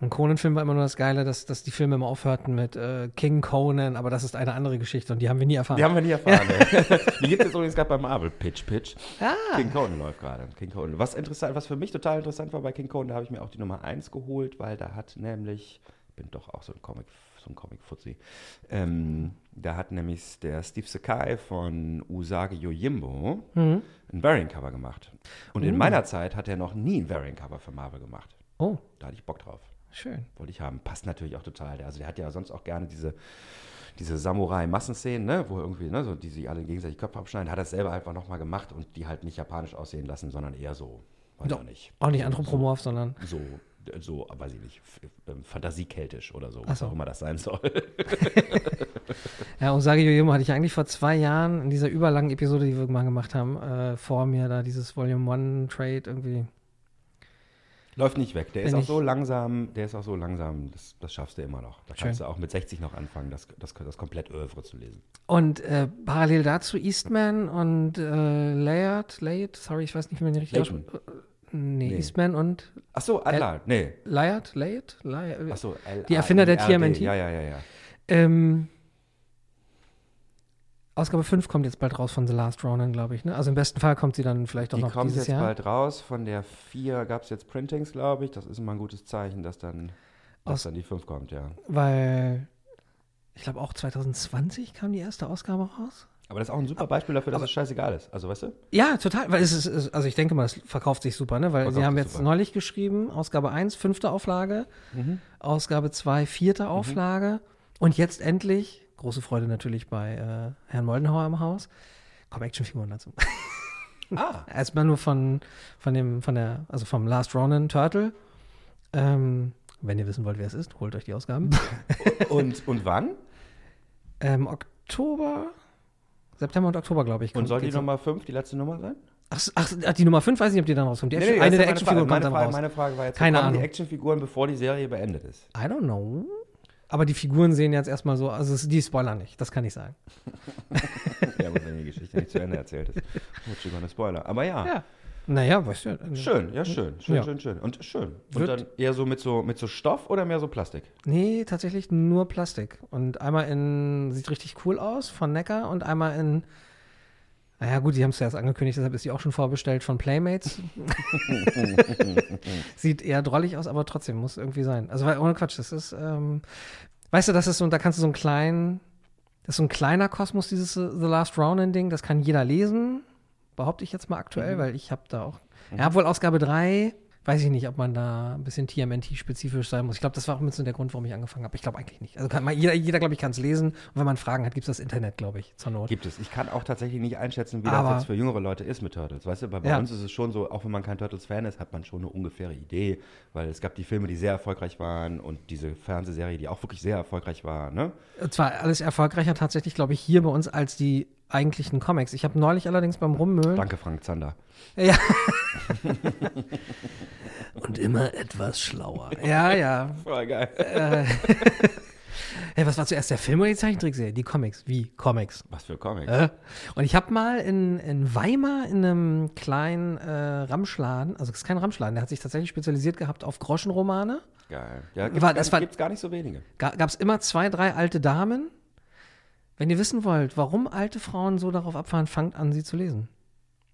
Ein Conan-Film war immer nur das Geile, dass, dass die Filme immer aufhörten mit äh, King Conan, aber das ist eine andere Geschichte und die haben wir nie erfahren. Die haben wir nie erfahren. <laughs> ey. Die gibt es übrigens gerade bei Marvel. Pitch, Pitch. ah, King Conan läuft gerade. King Conan. Was interessant, was für mich total interessant war bei King Conan, da habe ich mir auch die Nummer 1 geholt, weil da hat nämlich, bin doch auch so ein Comic, so ein Comic-Fuzzi, ähm, da hat nämlich der Steve Sakai von Usagi Yojimbo Mhm. ein Variant-Cover gemacht. Und in Uh. meiner Zeit hat er noch nie ein Variant-Cover für Marvel gemacht. oh, Da hatte ich Bock drauf. schön. Wollte ich haben. Passt natürlich auch total. Also der hat ja sonst auch gerne diese, diese Samurai-Massenszenen, ne, wo irgendwie, ne, so, die sich alle gegenseitig Köpfe abschneiden, hat er selber einfach nochmal gemacht und die halt nicht japanisch aussehen lassen, sondern eher so, weiß Doch. ich nicht. Auch nicht anthropomorph, sondern So, so, weiß ich nicht, ähm, fantasiekeltisch oder so, Ach was so. auch immer das sein soll. <laughs> Ja, Usagi Yojimbo hatte ich eigentlich vor zwei Jahren in dieser überlangen Episode, die wir mal gemacht haben, äh, vor mir da dieses Volume One Trade irgendwie. Läuft nicht weg. Der ist Wenn auch so langsam, der ist auch so langsam, das, das schaffst du immer noch. Da Schön. kannst du auch mit 60 noch anfangen, das, das, das komplett Övre zu lesen. Und äh, parallel dazu Eastman und äh, Layard, Layard, sorry, ich weiß nicht, wie man die richtig ausspricht. Nee, Nee. Eastman und Ach so, Allah, nee. Layard, Layard. Ach so, Die Erfinder der. TMNT? Ja, ja, ja, ja. Ähm, Ausgabe 5 kommt jetzt bald raus von The Last Ronin, glaube ich. Ne? Also im besten Fall kommt sie dann vielleicht auch Die noch kommt dieses jetzt Jahr. bald raus. Von der 4 gab es jetzt Printings, glaube ich. Das ist immer ein gutes Zeichen, dass dann, dass dann die 5 kommt, ja. Weil ich glaube auch 2020 kam die erste Ausgabe raus. Aber das ist auch ein super Beispiel dafür, dass es scheißegal ist. Also, weißt du? Ja, total, weil es ist, also ich denke mal, es verkauft sich super, ne? Weil Verkauft sie haben jetzt super. neulich geschrieben, Ausgabe 1, fünfte Auflage, Ausgabe 2, vierte Auflage und jetzt endlich, große Freude natürlich bei äh, Herrn Moldenhauer im Haus, kommen Actionfiguren dazu. <laughs> Ah. Erstmal nur von, von dem, von der, also vom Last Ronin Turtle. Ähm, wenn ihr wissen wollt, wer es ist, holt euch die Ausgaben. <laughs> Und, und wann? ähm, Oktober, September und Oktober, glaube ich. Und kommt- soll die Nummer 5 die letzte Nummer sein? Ach, ach, die Nummer 5, weiß ich nicht, ob die dann rauskommt. Die Nee, Action, nee, eine der. Actionfiguren kommt meine dann Frage, raus. meine Frage war jetzt, Keine kommen die Ahnung. Actionfiguren, bevor die Serie beendet ist? I don't know. Aber die Figuren sehen jetzt erstmal so, also die spoilern nicht, das kann ich sagen. <laughs> ja, gut, wenn die Geschichte nicht zu Ende erzählt ist. Wird schon mal eine Spoiler. Aber ja. Ja. Naja, weißt du. äh, Schön, ja, schön, schön, Ja. schön, schön. Und schön. Und Wird- dann eher so mit so mit so Stoff oder mehr so Plastik? Nee, tatsächlich nur Plastik. Und einmal in, sieht richtig cool aus von Neckar und einmal in, naja gut, die haben es ja erst angekündigt, deshalb ist die auch schon vorbestellt von Playmates. <laughs> sieht eher drollig aus, aber trotzdem muss irgendwie sein. Also weil, ohne Quatsch, das ist, ähm, weißt du, das ist so, da kannst du so einen kleinen, das ist so ein kleiner Kosmos, dieses äh, The Last Ronin-Ding, das kann jeder lesen, behaupte ich jetzt mal aktuell, weil ich habe da auch, ja, wohl Ausgabe 3, weiß ich nicht, ob man da ein bisschen TMNT-spezifisch sein muss. Ich glaube, das war auch mit so der Grund, warum ich angefangen habe. Ich glaube eigentlich nicht. Also man, jeder, jeder glaube ich, kann es lesen. Und wenn man Fragen hat, gibt es das Internet, glaube ich, zur Not. Gibt es. Ich kann auch tatsächlich nicht einschätzen, wie Aber- das jetzt für jüngere Leute ist mit Turtles. Weißt du, weil bei Ja. uns ist es schon so, auch wenn man kein Turtles-Fan ist, hat man schon eine ungefähre Idee, weil es gab die Filme, die sehr erfolgreich waren und diese Fernsehserie, die auch wirklich sehr erfolgreich war. Ne? Und zwar alles erfolgreicher tatsächlich, glaube ich, hier bei uns als die eigentlichen Comics. Ich habe neulich allerdings beim Rummühlen. Danke, Frank Zander. Ja. <laughs> Und immer etwas schlauer. Ja, ja. Voll geil. <laughs> Hey, was war zuerst der Film oder die Zeichentrickserie? Die Comics. Wie Comics? Was für Comics. Äh? Und ich habe mal in, in Weimar in einem kleinen äh, Ramschladen, also es ist kein Ramschladen, der hat sich tatsächlich spezialisiert gehabt auf Groschenromane. Geil. Ja, gibt's, War- gar, das nicht- war- gibt's gar nicht so wenige. Ga, Gab es immer zwei, drei alte Damen. Wenn ihr wissen wollt, warum alte Frauen so darauf abfahren, fangt an, sie zu lesen.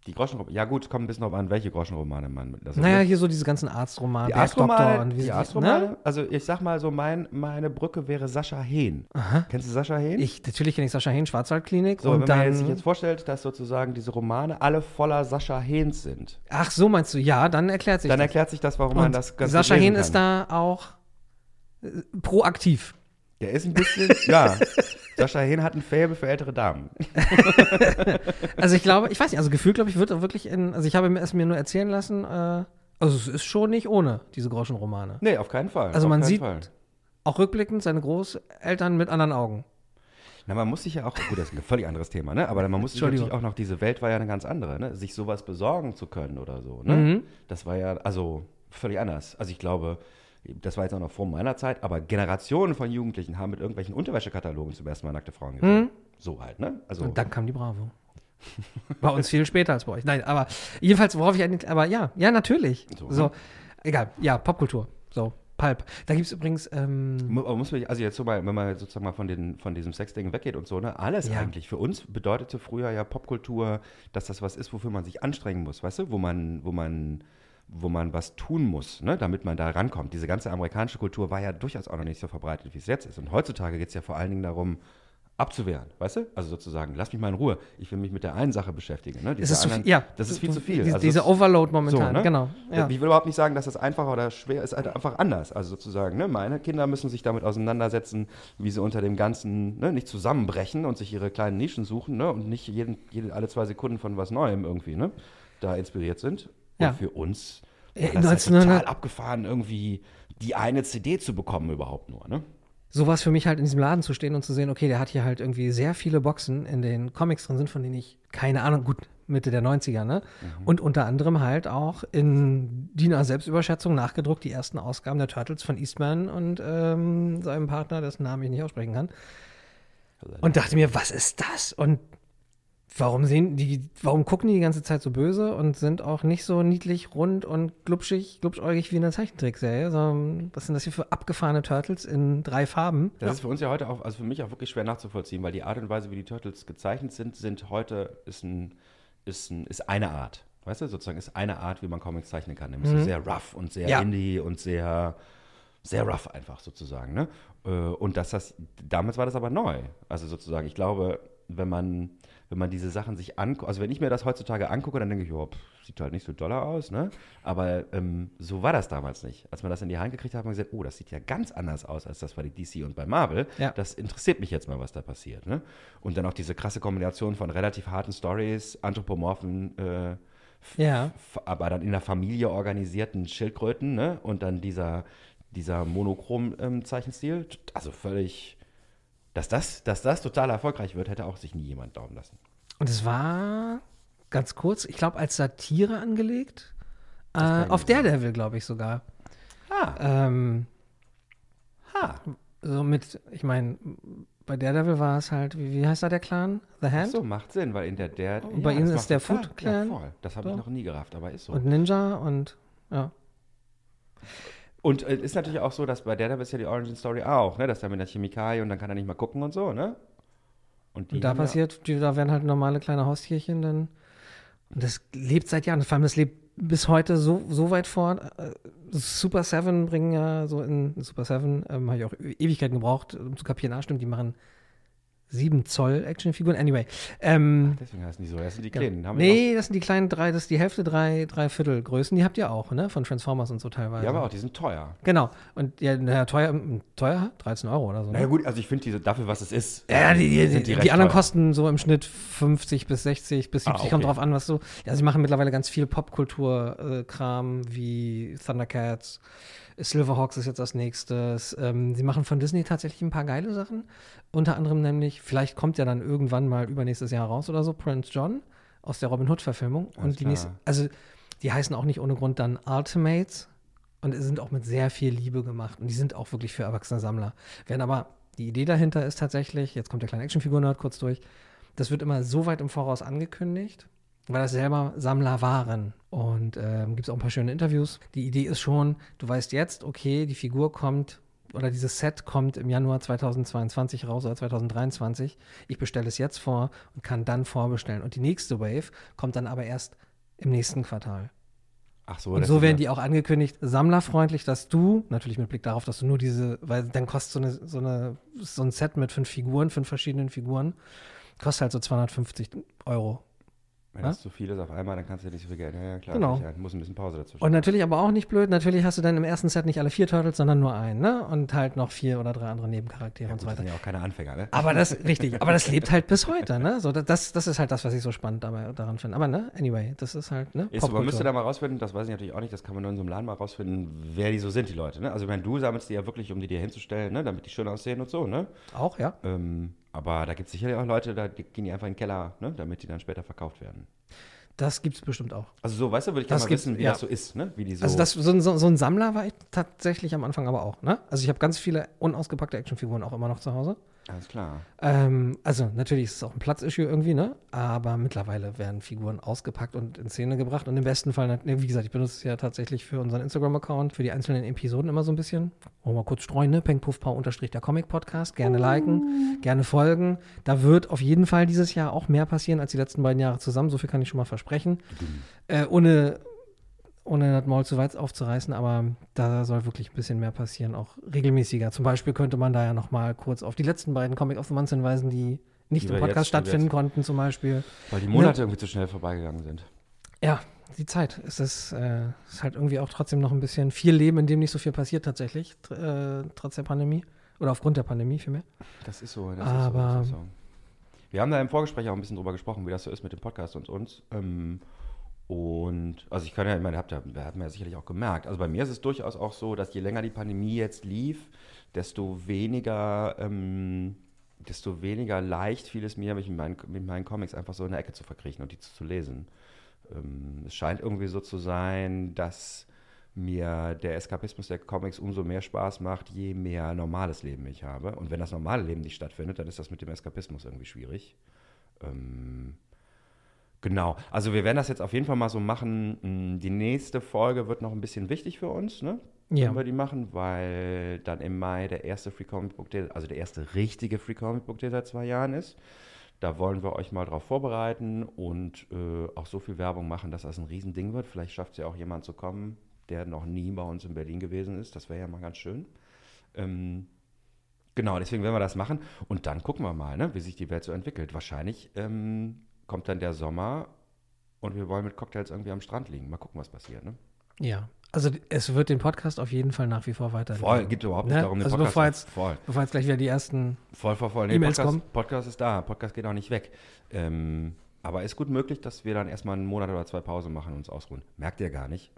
Die Groschenromane. Ja, gut, kommt ein bisschen drauf an, welche Groschenromane man. Das Naja, hier so diese ganzen Arztromane, die Astromane, und wie die sie Astromane ne? also ich sag mal so, mein, meine Brücke wäre Sascha Hehn. Kennst du Sascha Hehn? Ich, natürlich kenne ich Sascha Hehn, Schwarzwaldklinik. so, und wenn dann, man sich jetzt vorstellt, dass sozusagen diese Romane alle voller Sascha Hehns sind, ach, so meinst du, ja, dann erklärt sich dann das. erklärt sich das, warum man und das ganz Sascha Hehn ist da auch äh, proaktiv. Der ist ein bisschen, ja. <laughs> Sascha Hehn hat ein Faible für ältere Damen. <laughs> Also ich glaube, ich weiß nicht, also gefühlt, glaube ich, wird er wirklich in, also ich habe mir es mir nur erzählen lassen, äh, also es ist schon nicht ohne diese Groschenromane. Nee, auf keinen Fall. Also man sieht Fall. auch rückblickend seine Großeltern mit anderen Augen. Na, man muss sich ja auch, gut, das ist ein völlig anderes Thema, ne? Aber man muss sich natürlich auch noch, diese Welt war ja eine ganz andere, ne? Sich sowas besorgen zu können oder so, ne? Mhm. Das war ja, also völlig anders. Also ich glaube, das war jetzt auch noch vor meiner Zeit, aber Generationen von Jugendlichen haben mit irgendwelchen Unterwäschekatalogen zum ersten Mal nackte Frauen gesehen. So halt, ne? Also Und dann kam die Bravo. <laughs> Bei uns viel später als bei euch. Nein, aber jedenfalls, worauf ich eigentlich, aber ja, ja, natürlich. So, So, ne? egal, ja, Popkultur. So, Pulp. Da gibt es übrigens, ähm, muss man, also jetzt so mal, wenn man sozusagen mal von, den, von diesem Sexding weggeht und so, ne, alles Ja. eigentlich. Für uns bedeutete früher ja Popkultur, dass das was ist, wofür man sich anstrengen muss, weißt du, wo man, wo man, wo man was tun muss, ne, damit man da rankommt. Diese ganze amerikanische Kultur war ja durchaus auch noch nicht so verbreitet, wie es jetzt ist. Und heutzutage geht es ja vor allen Dingen darum, abzuwehren, weißt du? Also sozusagen, lass mich mal in Ruhe. Ich will mich mit der einen Sache beschäftigen. Ne? es Diese ist zu anderen- viel, ja. Das ist viel zu viel. Die, Also diese Overload momentan, ne? genau. Ja. Ich will überhaupt nicht sagen, dass das einfacher oder schwer ist, halt einfach anders. Also sozusagen, ne? meine Kinder müssen sich damit auseinandersetzen, wie sie unter dem Ganzen ne? nicht zusammenbrechen und sich ihre kleinen Nischen suchen ne? und nicht jeden, jede, alle zwei Sekunden von was Neuem irgendwie ne? da inspiriert sind. Ja. Und für uns Äh, war das ja 1900 total abgefahren, irgendwie die eine CD zu bekommen überhaupt nur. Ne? sowas für mich halt in diesem Laden zu stehen und zu sehen, okay, der hat hier halt irgendwie sehr viele Boxen, in denen Comics drin sind, von denen ich keine Ahnung, gut, Mitte der 90er, ne? Mhm. Und unter anderem halt auch in DIN A-Selbstüberschätzung nachgedruckt die ersten Ausgaben der Turtles von Eastman und ähm, seinem Partner, dessen Namen ich nicht aussprechen kann. Und dachte mir, was ist das? Und warum sehen die, warum gucken die die ganze Zeit so böse und sind auch nicht so niedlich, rund und glubschig, glubschäugig wie in der Zeichentrickserie? Sondern was sind das hier für abgefahrene Turtles in drei Farben? Das ist für uns ja heute auch, also für mich auch wirklich schwer nachzuvollziehen, weil die Art und Weise, wie die Turtles gezeichnet sind, sind heute, ist, ein, ist, ein, ist eine Art. Weißt du, sozusagen ist eine Art, wie man Comics zeichnen kann. Nämlich so sehr rough und sehr Ja. indie und sehr, sehr rough einfach sozusagen. Ne? Äh, Und dass das, damals war das aber neu. Also sozusagen, ich glaube, wenn man, wenn man diese Sachen sich anguckt, also wenn ich mir das heutzutage angucke, dann denke ich, oh, pff, sieht halt nicht so doller aus, ne? Aber ähm, so war das damals nicht. Als man das in die Hand gekriegt hat, hat man gesagt, oh, das sieht ja ganz anders aus als das bei DC und bei Marvel. Ja. Das interessiert mich jetzt mal, was da passiert, ne? Und dann auch diese krasse Kombination von relativ harten Stories, anthropomorphen äh, Ja. aber dann in der Familie organisierten Schildkröten, ne? Und dann dieser, dieser Monochrom-Zeichenstil. also völlig, dass das, dass das total erfolgreich wird, hätte auch sich nie jemand glauben lassen. Und es war ganz kurz, ich glaube, als Satire angelegt. Äh, ich auf sagen. Daredevil, glaube ich sogar. Ah, Ähm, ha. so mit, ich meine, bei Daredevil war es halt, wie, wie heißt da der Clan? The Ach Hand? so, macht Sinn, weil in der, der Und bei ja, Ihnen ist der Foot Clan? Ja, voll. Das habe ich So. noch nie gerafft, aber ist so. Und Ninja und ja. Und äh, ist natürlich auch so, dass bei Daredevil ist ja die Origin Story auch, ne? Dass er mit der Chemikalie und dann kann er nicht mal gucken und so, ne? Und, Und da passiert, die, da werden halt normale kleine Haustierchen dann. Und das lebt seit Jahren. Vor allem, das lebt bis heute so, so weit fort. Äh, Super Seven bringen ja so in Super Seven, ähm, habe ich auch Ewigkeiten gebraucht, um zu kapieren, ah, stimmt, die machen 7 Zoll Actionfiguren. Anyway. Ähm, Deswegen heißen die so. Das sind die ja. Kleinen. Haben wir nee, das sind die kleinen drei, das ist die Hälfte, drei, drei Viertel Größen. Die habt ihr auch, ne? Von Transformers und so teilweise. ja, aber auch, die sind teuer. Genau. Und ja, naja, teuer, teuer? 13 Euro oder so. Ne? Naja gut, also ich finde diese dafür, was es ist. Ja, die, die, sind die, die, recht anderen teuer. kosten so im Schnitt 50 bis 60 bis 70, Ah, kommt okay. drauf an, was so. Ja, sie machen mittlerweile ganz viel Popkultur-Kram wie Thundercats, Silverhawks ist jetzt als nächstes. Ähm, sie machen von Disney tatsächlich ein paar geile Sachen. Unter anderem nämlich, vielleicht kommt ja dann irgendwann mal übernächstes Jahr raus oder so, Prince John aus der Robin Hood-Verfilmung. Und die klar. nächste, also die heißen auch nicht ohne Grund dann Ultimates und sind auch mit sehr viel Liebe gemacht. Und die sind auch wirklich für erwachsene Sammler. Werden aber, die Idee dahinter ist tatsächlich, jetzt kommt der kleine Actionfigur-Nerd kurz durch, das wird immer so weit im Voraus angekündigt, weil das selber Sammler waren. Und ähm, gibt es auch ein paar schöne Interviews. Die Idee ist schon, du weißt jetzt, okay, die Figur kommt oder dieses Set kommt im Januar 2022 raus oder 2023. Ich bestelle es jetzt vor und kann dann vorbestellen. Und die nächste Wave kommt dann aber erst im nächsten Quartal. Ach so, Und so werden die auch angekündigt, sammlerfreundlich, dass du, natürlich mit Blick darauf, dass du nur diese, weil dann kostet so, eine, so, eine, so ein Set mit fünf Figuren, fünf verschiedenen Figuren, kostet halt so 250 Euro. Wenn das zu viel ist auf einmal, dann kannst du ja nicht so viel Geld. Ja, ja klar. Genau. sicher. Muss ein bisschen Pause dazwischen. Und natürlich aber auch nicht blöd, natürlich hast du dann im ersten Set nicht alle vier Turtles, sondern nur einen, ne? Und halt noch vier oder drei andere Nebencharaktere ja, und gut, so das weiter. sind ja auch keine Anfänger, ne? Aber das, <laughs> richtig, aber das lebt halt bis heute, ne? So, das, das ist halt das, was ich so spannend dabei, daran finde. Aber ne, anyway, das ist halt, ne? Ist, müsste Popkultur. da mal rausfinden, das weiß ich natürlich auch nicht, das kann man nur in so einem Laden mal rausfinden, wer die so sind, die Leute. Ne? Also, meine, du sammelst die ja wirklich, um die dir hinzustellen, ne? damit die schön aussehen und so, ne? Auch, ja. Ähm, aber da gibt es sicherlich auch Leute, da die gehen die einfach in den Keller, ne? damit die dann später verkauft werden. Das gibt's bestimmt auch. Also, so, weißt du, würde ich gerne mal wissen, wie ja. das so ist, ne? Wie die so. Also das, so, ein- so, so ein Sammler war ich tatsächlich am Anfang aber auch, ne? Also ich habe ganz viele unausgepackte Actionfiguren auch immer noch zu Hause. Alles klar. Ähm, also natürlich ist es auch ein Platzissue irgendwie, ne? Aber mittlerweile werden Figuren ausgepackt und in Szene gebracht. Und im besten Fall, ne, wie gesagt, ich benutze es ja tatsächlich für unseren Instagram-Account, für die einzelnen Episoden immer so ein bisschen. Wollen wir mal kurz streuen, ne? Pengpuffpau unterstrich der Comic-Podcast. Gerne liken, gerne folgen. Da wird auf jeden Fall dieses Jahr auch mehr passieren als die letzten beiden Jahre zusammen. So viel kann ich schon mal versprechen. Äh, ohne ohne das Maul zu weit aufzureißen, aber da soll wirklich ein bisschen mehr passieren, auch regelmäßiger. Zum Beispiel könnte man da ja noch mal kurz auf die letzten beiden Comic of the Month hinweisen, die nicht Die im Podcast jetzt- stattfinden konnten, zum Beispiel. Weil die Monate irgendwie zu schnell vorbeigegangen sind. Ja, die Zeit. Es ist, äh, ist halt irgendwie auch trotzdem noch ein bisschen viel Leben, in dem nicht so viel passiert tatsächlich, äh, trotz der Pandemie. Oder aufgrund der Pandemie vielmehr. Das ist so. Das Aber- ist so, das ist so. Wir haben da im Vorgespräch auch ein bisschen drüber gesprochen, wie das so ist mit dem Podcast und uns. Ähm, und also ich kann ja, ich meine, habt ja, habt man ja sicherlich auch gemerkt. Also bei mir ist es durchaus auch so, dass je länger die Pandemie jetzt lief, desto weniger, ähm, desto weniger leicht fiel es mir, mich mit meinen, mit meinen Comics einfach so in der Ecke zu verkriechen und die zu, zu lesen. Ähm, es scheint irgendwie so zu sein, dass mir der Eskapismus der Comics umso mehr Spaß macht, je mehr normales Leben ich habe. Und wenn das normale Leben nicht stattfindet, dann ist das mit dem Eskapismus irgendwie schwierig. Ähm, genau. Also wir werden das jetzt auf jeden Fall mal so machen. Mm, Die nächste Folge wird noch ein bisschen wichtig für uns, ne? Ja. Wenn wir die machen, weil dann im Mai der erste Free Comic Book Day, also der erste richtige Free Comic Book Day seit zwei Jahren ist. Da wollen wir euch mal drauf vorbereiten und äh, auch so viel Werbung machen, dass das ein Riesending wird. Vielleicht schafft es ja auch jemand zu kommen, der noch nie bei uns in Berlin gewesen ist. Das wäre ja mal ganz schön. Ähm, Genau, deswegen werden wir das machen. Und dann gucken wir mal, ne, wie sich die Welt so entwickelt. Wahrscheinlich ähm, kommt dann der Sommer und wir wollen mit Cocktails irgendwie am Strand liegen. Mal gucken, was passiert. Ne? Ja. Also es wird den Podcast auf jeden Fall nach wie vor weiter. Voll, geht überhaupt nicht Ne? darum, den Also Podcast bevor jetzt- voll. Bevor jetzt gleich wieder die ersten. Voll, voll, voll. E-Mails Podcast, kommen. Podcast ist da. Podcast geht auch nicht weg. Ähm, aber ist gut möglich, dass wir dann erstmal einen Monat oder zwei Pause machen und uns ausruhen. Merkt ihr gar nicht.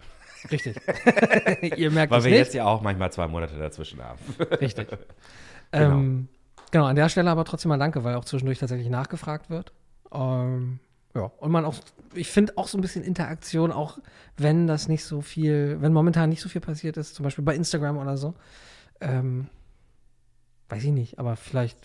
Richtig. <laughs> Ihr merkt Weil es wir nicht. jetzt ja auch manchmal zwei Monate dazwischen haben. <laughs> Richtig. Ähm, genau, an der Stelle aber trotzdem mal danke, weil auch zwischendurch tatsächlich nachgefragt wird. Ähm, ja, und man auch, ich finde auch so ein bisschen Interaktion, auch wenn das nicht so viel, wenn momentan nicht so viel passiert ist, zum Beispiel bei Instagram oder so. Ähm, weiß ich nicht, aber vielleicht.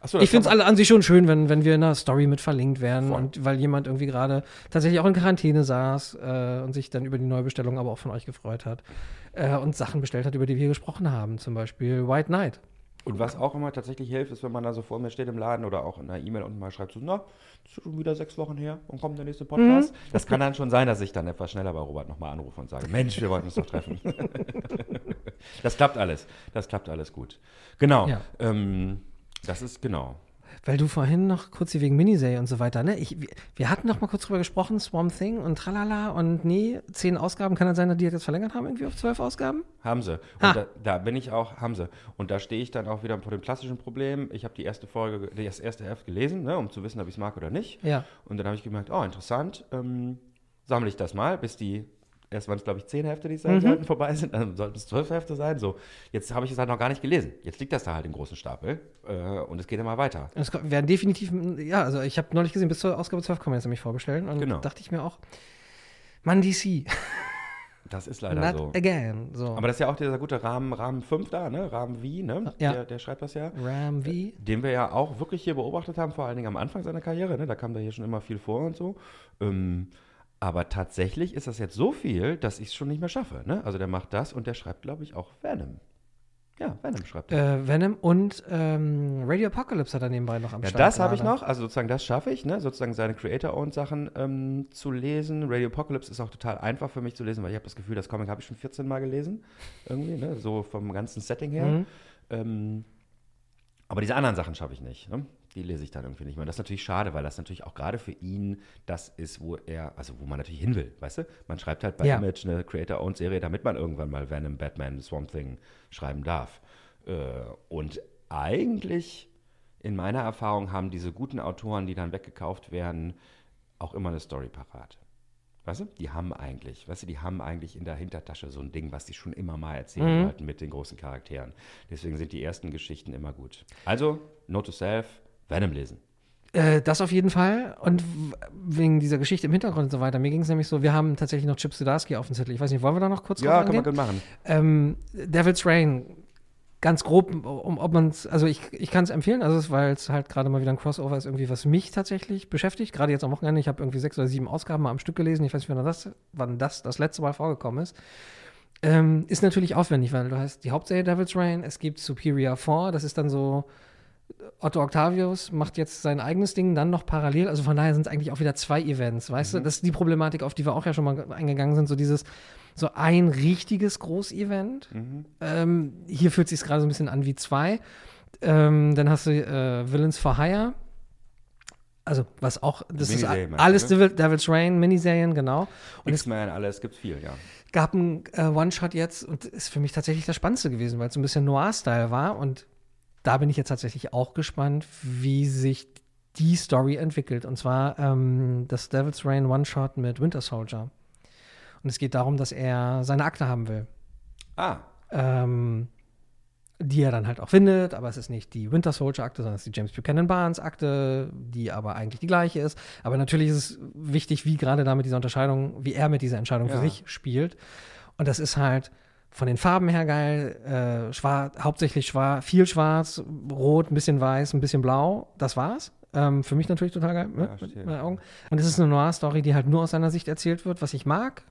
Achso, Ich finde es alle an sich schon schön, wenn, wenn wir in einer Story mit verlinkt werden Voll. und weil jemand irgendwie gerade tatsächlich auch in Quarantäne saß äh, und sich dann über die Neubestellung aber auch von euch gefreut hat äh, und Sachen bestellt hat, über die wir gesprochen haben, zum Beispiel White Knight. Und was auch immer tatsächlich hilft, ist, wenn man da so vor mir steht im Laden oder auch in einer E-Mail unten mal schreibt, so, na, das ist schon wieder sechs Wochen her und kommt der nächste Podcast. Das kann dann schon sein, dass ich dann etwas schneller bei Robert nochmal anrufe und sage, Mensch, wir wollten uns doch treffen. <laughs> das klappt alles. Das klappt alles gut. Genau. Ja. Ähm, das ist genau. Weil du vorhin noch kurz hier wegen Miniserie und so weiter, ne? Ich, wir- hatten noch mal kurz drüber gesprochen, Swamp Thing und tralala und nee, zehn Ausgaben, kann das sein, dass die das jetzt verlängert haben, irgendwie auf zwölf Ausgaben? Haben sie. Und Ah. da, da bin ich auch, haben sie. Und da stehe ich dann auch wieder vor dem klassischen Problem. Ich habe die erste Folge, das erste Heft gelesen, ne, um zu wissen, ob ich es mag oder nicht. Ja. Und dann habe ich gemerkt, oh, interessant, ähm, sammle ich das mal, bis die, erst waren es, glaube ich, zehn Hefte, die sein sollten, vorbei sind, dann sollten es zwölf Hefte sein. So, jetzt habe ich es halt noch gar nicht gelesen. Jetzt liegt das da halt im großen Stapel äh, und es geht immer weiter. Es werden definitiv, ja, also ich habe neulich gesehen, bis zur Ausgabe 12 kann man jetzt nämlich vorbestellen. Und Genau. dachte ich mir auch, Mann, DC, <laughs> Das ist leider not so. again. So. Aber das ist ja auch dieser gute Rahmen, Rahmen 5 da, ne? Rahmen V, ne? Ja. Der, der schreibt das ja. Ram V. Den wir ja auch wirklich hier beobachtet haben, vor allen Dingen am Anfang seiner Karriere, ne? Da kam da hier schon immer viel vor und so. Ähm, aber tatsächlich ist das jetzt so viel, dass ich es schon nicht mehr schaffe, ne? Also der macht das und der schreibt, glaube ich, auch Venom. Ja, Venom schreibt er. Äh, Venom und ähm, Radio Apocalypse hat er nebenbei noch am Ja, Start. das habe ich noch, also sozusagen das schaffe ich, ne? sozusagen seine Creator-Owned Sachen ähm, zu lesen. Radio Apocalypse ist auch total einfach für mich zu lesen, weil ich habe das Gefühl, das Comic habe ich schon 14 Mal gelesen, irgendwie, ne? so vom ganzen Setting her. Mhm. Ähm, aber diese anderen Sachen schaffe ich nicht. Ne? Die lese ich dann irgendwie nicht mehr. Und das ist natürlich schade, weil das natürlich auch gerade für ihn das ist, wo er, also wo man natürlich hin will, weißt du? Man schreibt halt bei Ja. Image eine Creator-Owned-Serie, damit man irgendwann mal Venom, Batman, Swamp Thing schreiben darf. Äh, und eigentlich, in meiner Erfahrung, haben diese guten Autoren, die dann weggekauft werden, auch immer eine Story parat. Weißt du, die haben eigentlich, weißt du, die haben eigentlich in der Hintertasche so ein Ding, was die schon immer mal erzählen wollten mit den großen Charakteren. Deswegen sind die ersten Geschichten immer gut. Also, Note to Self, Venom lesen. Äh, das auf jeden Fall. Und wegen dieser Geschichte im Hintergrund und so weiter. Mir ging es nämlich so, wir haben tatsächlich noch Chip Zdarsky auf dem Zettel. Ich weiß nicht, wollen wir da noch kurz Ja, kann man gut machen. Ähm, Devil's Rain, ganz grob, um, ob man es, also ich, ich kann es empfehlen, also weil es halt gerade mal wieder ein Crossover ist, irgendwie, was mich tatsächlich beschäftigt. Gerade jetzt am Wochenende, ich habe irgendwie sechs oder sieben Ausgaben mal am Stück gelesen. Ich weiß nicht, wann das, wann das das letzte Mal vorgekommen ist. Ähm, ist natürlich aufwendig, weil du hast die Hauptserie Devil's Rain, es gibt Superior 4, das ist dann so, Otto Octavius macht jetzt sein eigenes Ding, dann noch parallel. Also von daher sind es eigentlich auch wieder zwei Events, weißt du? Das ist die Problematik, auf die wir auch ja schon mal eingegangen sind, so dieses, so ein richtiges Großevent. Ähm, hier fühlt sich gerade so ein bisschen an wie zwei. Ähm, dann hast du äh, Villains for Hire. Also, was auch, das ist alles ne? Devil, Devil's Rain, Miniserien, genau. Und es X-Men, alles, gibt viel, ja. gab einen äh, One-Shot jetzt und ist für mich tatsächlich das Spannendste gewesen, weil es so ein bisschen Noir-Style war und da bin ich jetzt tatsächlich auch gespannt, wie sich die Story entwickelt. Und zwar ähm, das Devil's Rain One-Shot mit Winter Soldier. Und es geht darum, dass er seine Akte haben will. Ah, Ähm, die er dann halt auch findet, aber es ist nicht die Winter Soldier Akte, sondern es ist die James Buchanan Barnes Akte, die aber eigentlich die gleiche ist. Aber natürlich ist es wichtig, wie gerade da mit dieser Unterscheidung, wie er mit dieser Entscheidung für Ja. sich spielt. Und das ist halt von den Farben her geil, äh, schwarz, hauptsächlich schwarz, viel schwarz, rot, ein bisschen weiß, ein bisschen blau. Das war's. Ähm, für mich natürlich total geil, Ja, ne? mit verstehe. meinen Augen. Und es ist eine Noir-Story, die halt nur aus seiner Sicht erzählt wird, was ich mag.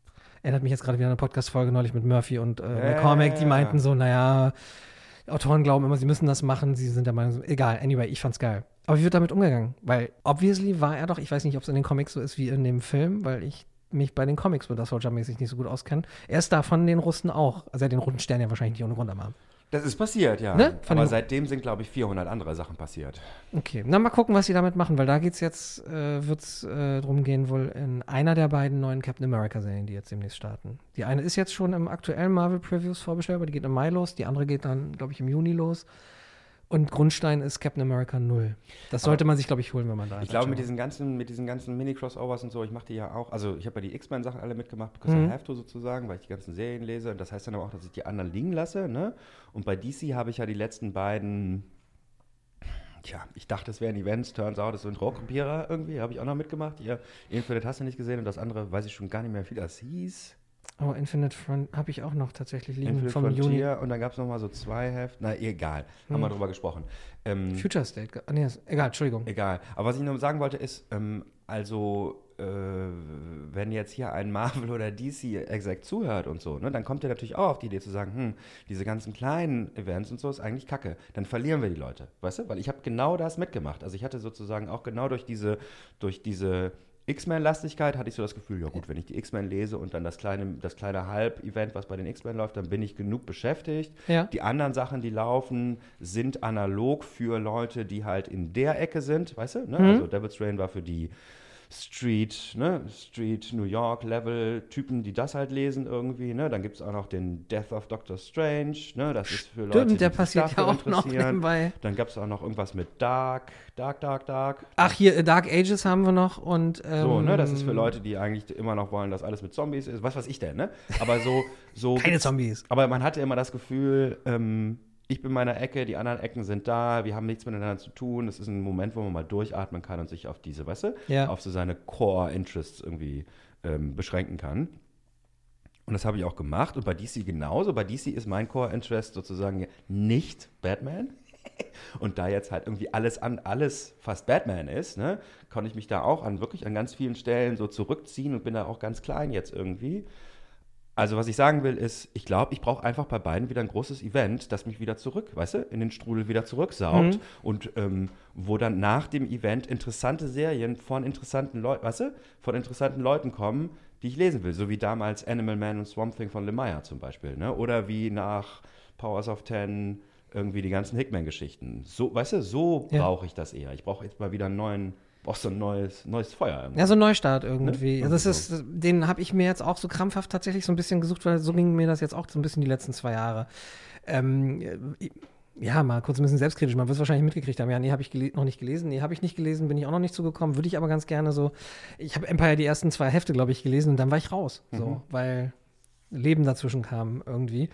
Erinnert mich jetzt gerade wieder an eine Podcast-Folge neulich mit Murphy und äh, Ja, McCormack, die ja, ja. meinten so, naja, Autoren glauben immer, sie müssen das machen, sie sind der Meinung, so- egal, anyway, ich fand's geil. Aber wie wird damit umgegangen? Weil, obviously war er doch, ich weiß nicht, ob es in den Comics so ist wie in dem Film, weil ich mich bei den Comics Winter Soldier mäßig nicht so gut auskenne. Er ist da von den Russen auch, also er hat den roten Stern ja wahrscheinlich nicht ohne Grund am Arm. Das ist passiert, ja. Ne? Aber dem- seitdem sind, glaube ich, 400 andere Sachen passiert. Okay, na mal gucken, was sie damit machen, weil da geht's jetzt, äh, wird es äh, drum gehen, wohl in einer der beiden neuen Captain America-Serien, die jetzt demnächst starten. Die eine ist jetzt schon im aktuellen Marvel Previews vorbestellbar, die geht im Mai los, die andere geht dann, glaube ich, im Juni los. Und Grundstein ist Captain America 0. Das sollte man sich, glaube ich, holen, wenn man da Ich ist. glaube, mit diesen ganzen, mit diesen ganzen Mini-Crossovers und so, ich mache die ja auch, also ich habe ja die X-Men-Sachen alle mitgemacht, because Mhm. I have to sozusagen, weil ich die ganzen Serien lese. Und das heißt dann aber auch, dass ich die anderen liegen lasse. Ne? Und bei DC habe ich ja die letzten beiden, tja, ich dachte, es wären Events, turns out, es sind Rohrkrepierer irgendwie, habe ich auch noch mitgemacht. Hier, Infinite hast du nicht gesehen und das andere weiß ich schon gar nicht mehr, wie das hieß. Oh, Infinite Front habe ich auch noch tatsächlich liegen Infinite vom Juni. Frontier und dann gab es nochmal so zwei Heft, na egal, haben wir drüber gesprochen. Ähm, Future State. Nee, ist, egal, Entschuldigung. Egal. Aber was ich nur sagen wollte ist, ähm, also äh, wenn jetzt hier ein Marvel oder DC exakt zuhört und so, ne, dann kommt er natürlich auch auf die Idee zu sagen, hm, diese ganzen kleinen Events und so ist eigentlich Kacke. Dann verlieren wir die Leute, weißt du? Weil ich habe genau das mitgemacht. Also ich hatte sozusagen auch genau durch diese, durch diese X-Men-Lastigkeit hatte ich so das Gefühl, ja gut, wenn ich die X-Men lese und dann das kleine, das kleine Halb-Event, was bei den X-Men läuft, dann bin ich genug beschäftigt. Ja. Die anderen Sachen, die laufen, sind analog für Leute, die halt in der Ecke sind, weißt du? Ne? Mhm. Also Devil's Reign war für die Street, ne? Street New York Level Typen, die das halt lesen irgendwie, ne? Dann gibt es auch noch den Death of Doctor Strange, ne? Das ist für Leute, Stimmt, die der passiert ja auch noch nebenbei. Dann gab es auch noch irgendwas mit Dark, Dark, Dark, Dark. Ach, hier, äh, Dark Ages haben wir noch und. Ähm, So, ne, das ist für Leute, die eigentlich immer noch wollen, dass alles mit Zombies ist. Was weiß ich denn, ne? Aber so, so. <laughs> Keine Zombies. Aber man hatte immer das Gefühl, ähm, ich bin in meiner Ecke, die anderen Ecken sind da, wir haben nichts miteinander zu tun. Es ist ein Moment, wo man mal durchatmen kann und sich auf diese, weißt du, Ja. auf so seine Core-Interests irgendwie ähm, beschränken kann. Und das habe ich auch gemacht. Und bei DC genauso. Bei DC ist mein Core-Interest sozusagen nicht Batman. <laughs> Und da jetzt halt irgendwie alles an alles fast Batman ist, ne, konnte ich mich da auch an wirklich an ganz vielen Stellen so zurückziehen und bin da auch ganz klein jetzt irgendwie. Also was ich sagen will ist, ich glaube, ich brauche einfach bei beiden wieder ein großes Event, das mich wieder zurück, weißt du, in den Strudel wieder zurücksaugt Mhm. und ähm, wo dann nach dem Event interessante Serien von interessanten Leuten, weißt du, von interessanten Leuten kommen, die ich lesen will, so wie damals Animal Man und Swamp Thing von Lemire zum Beispiel, ne? Oder wie nach Powers of Ten irgendwie die ganzen Hickman-Geschichten. So, weißt du, so Ja. brauche ich das eher. Ich brauche jetzt mal wieder einen neuen, brauch so ein neues, neues Feuer. irgendwie. Ja, so ein Neustart irgendwie. Ne? Also das Also ist, den habe ich mir jetzt auch so krampfhaft tatsächlich so ein bisschen gesucht, weil so ging mir das jetzt auch so ein bisschen die letzten zwei Jahre. Ähm, äh, ja, mal kurz ein bisschen selbstkritisch. Man wird es wahrscheinlich mitgekriegt haben. Ja, nee, habe ich noch nicht gelesen. Nee, habe ich nicht gelesen, bin ich auch noch nicht zugekommen. Würde ich aber ganz gerne so. Ich habe Empire die ersten zwei Hefte, glaube ich, gelesen und dann war ich raus. So, Mhm. weil Leben dazwischen kam irgendwie.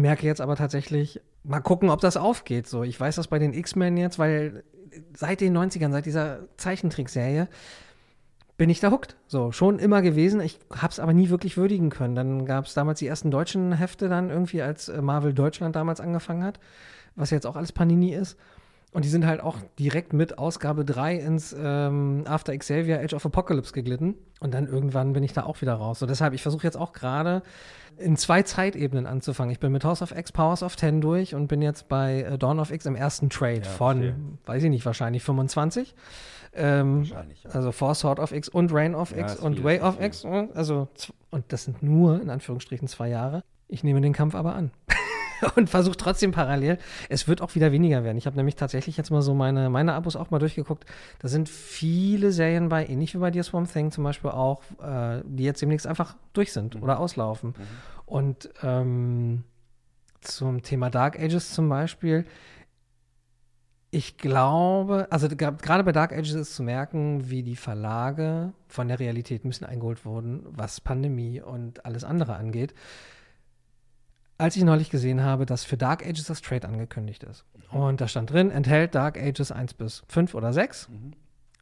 Merke jetzt aber tatsächlich, mal gucken, ob das aufgeht. So, ich weiß das bei den X-Men jetzt, weil seit den 90ern, seit dieser Zeichentrickserie, bin ich da hooked. So, schon immer gewesen. Ich habe es aber nie wirklich würdigen können. Dann gab es damals die ersten deutschen Hefte dann irgendwie, als äh, Marvel Deutschland damals angefangen hat, was jetzt auch alles Panini ist. Und die sind halt auch direkt mit Ausgabe 3 ins ähm, After Xavier Age of Apocalypse geglitten. Und dann irgendwann bin ich da auch wieder raus. So deshalb, ich versuche jetzt auch gerade in zwei Zeitebenen anzufangen. Ich bin mit House of X, Powers of 10 durch und bin jetzt bei äh, Dawn of X im ersten Trade Ja, von, verstehe. weiß ich nicht, wahrscheinlich 25. Ähm, Wahrscheinlich, ja. Also For Sword of X und Reign of Ja, X ist und Way of. X. Also, und das sind nur, in Anführungsstrichen, zwei Jahre. Ich nehme den Kampf aber an. <laughs> <laughs> und versuche trotzdem parallel. Es wird auch wieder weniger werden. Ich habe nämlich tatsächlich jetzt mal so meine, meine Abos auch mal durchgeguckt. Da sind viele Serien bei, ähnlich wie bei dir Swamp Thing zum Beispiel auch, äh, die jetzt demnächst einfach durch sind oder auslaufen. Und ähm, zum Thema Dark Ages zum Beispiel, ich glaube, also gerade bei Dark Ages ist zu merken, wie die Verlage von der Realität ein bisschen eingeholt wurden, was Pandemie und alles andere angeht. Als ich neulich gesehen habe, dass für Dark Ages das Trade angekündigt ist. Und da stand drin, enthält Dark Ages 1 bis 5 oder 6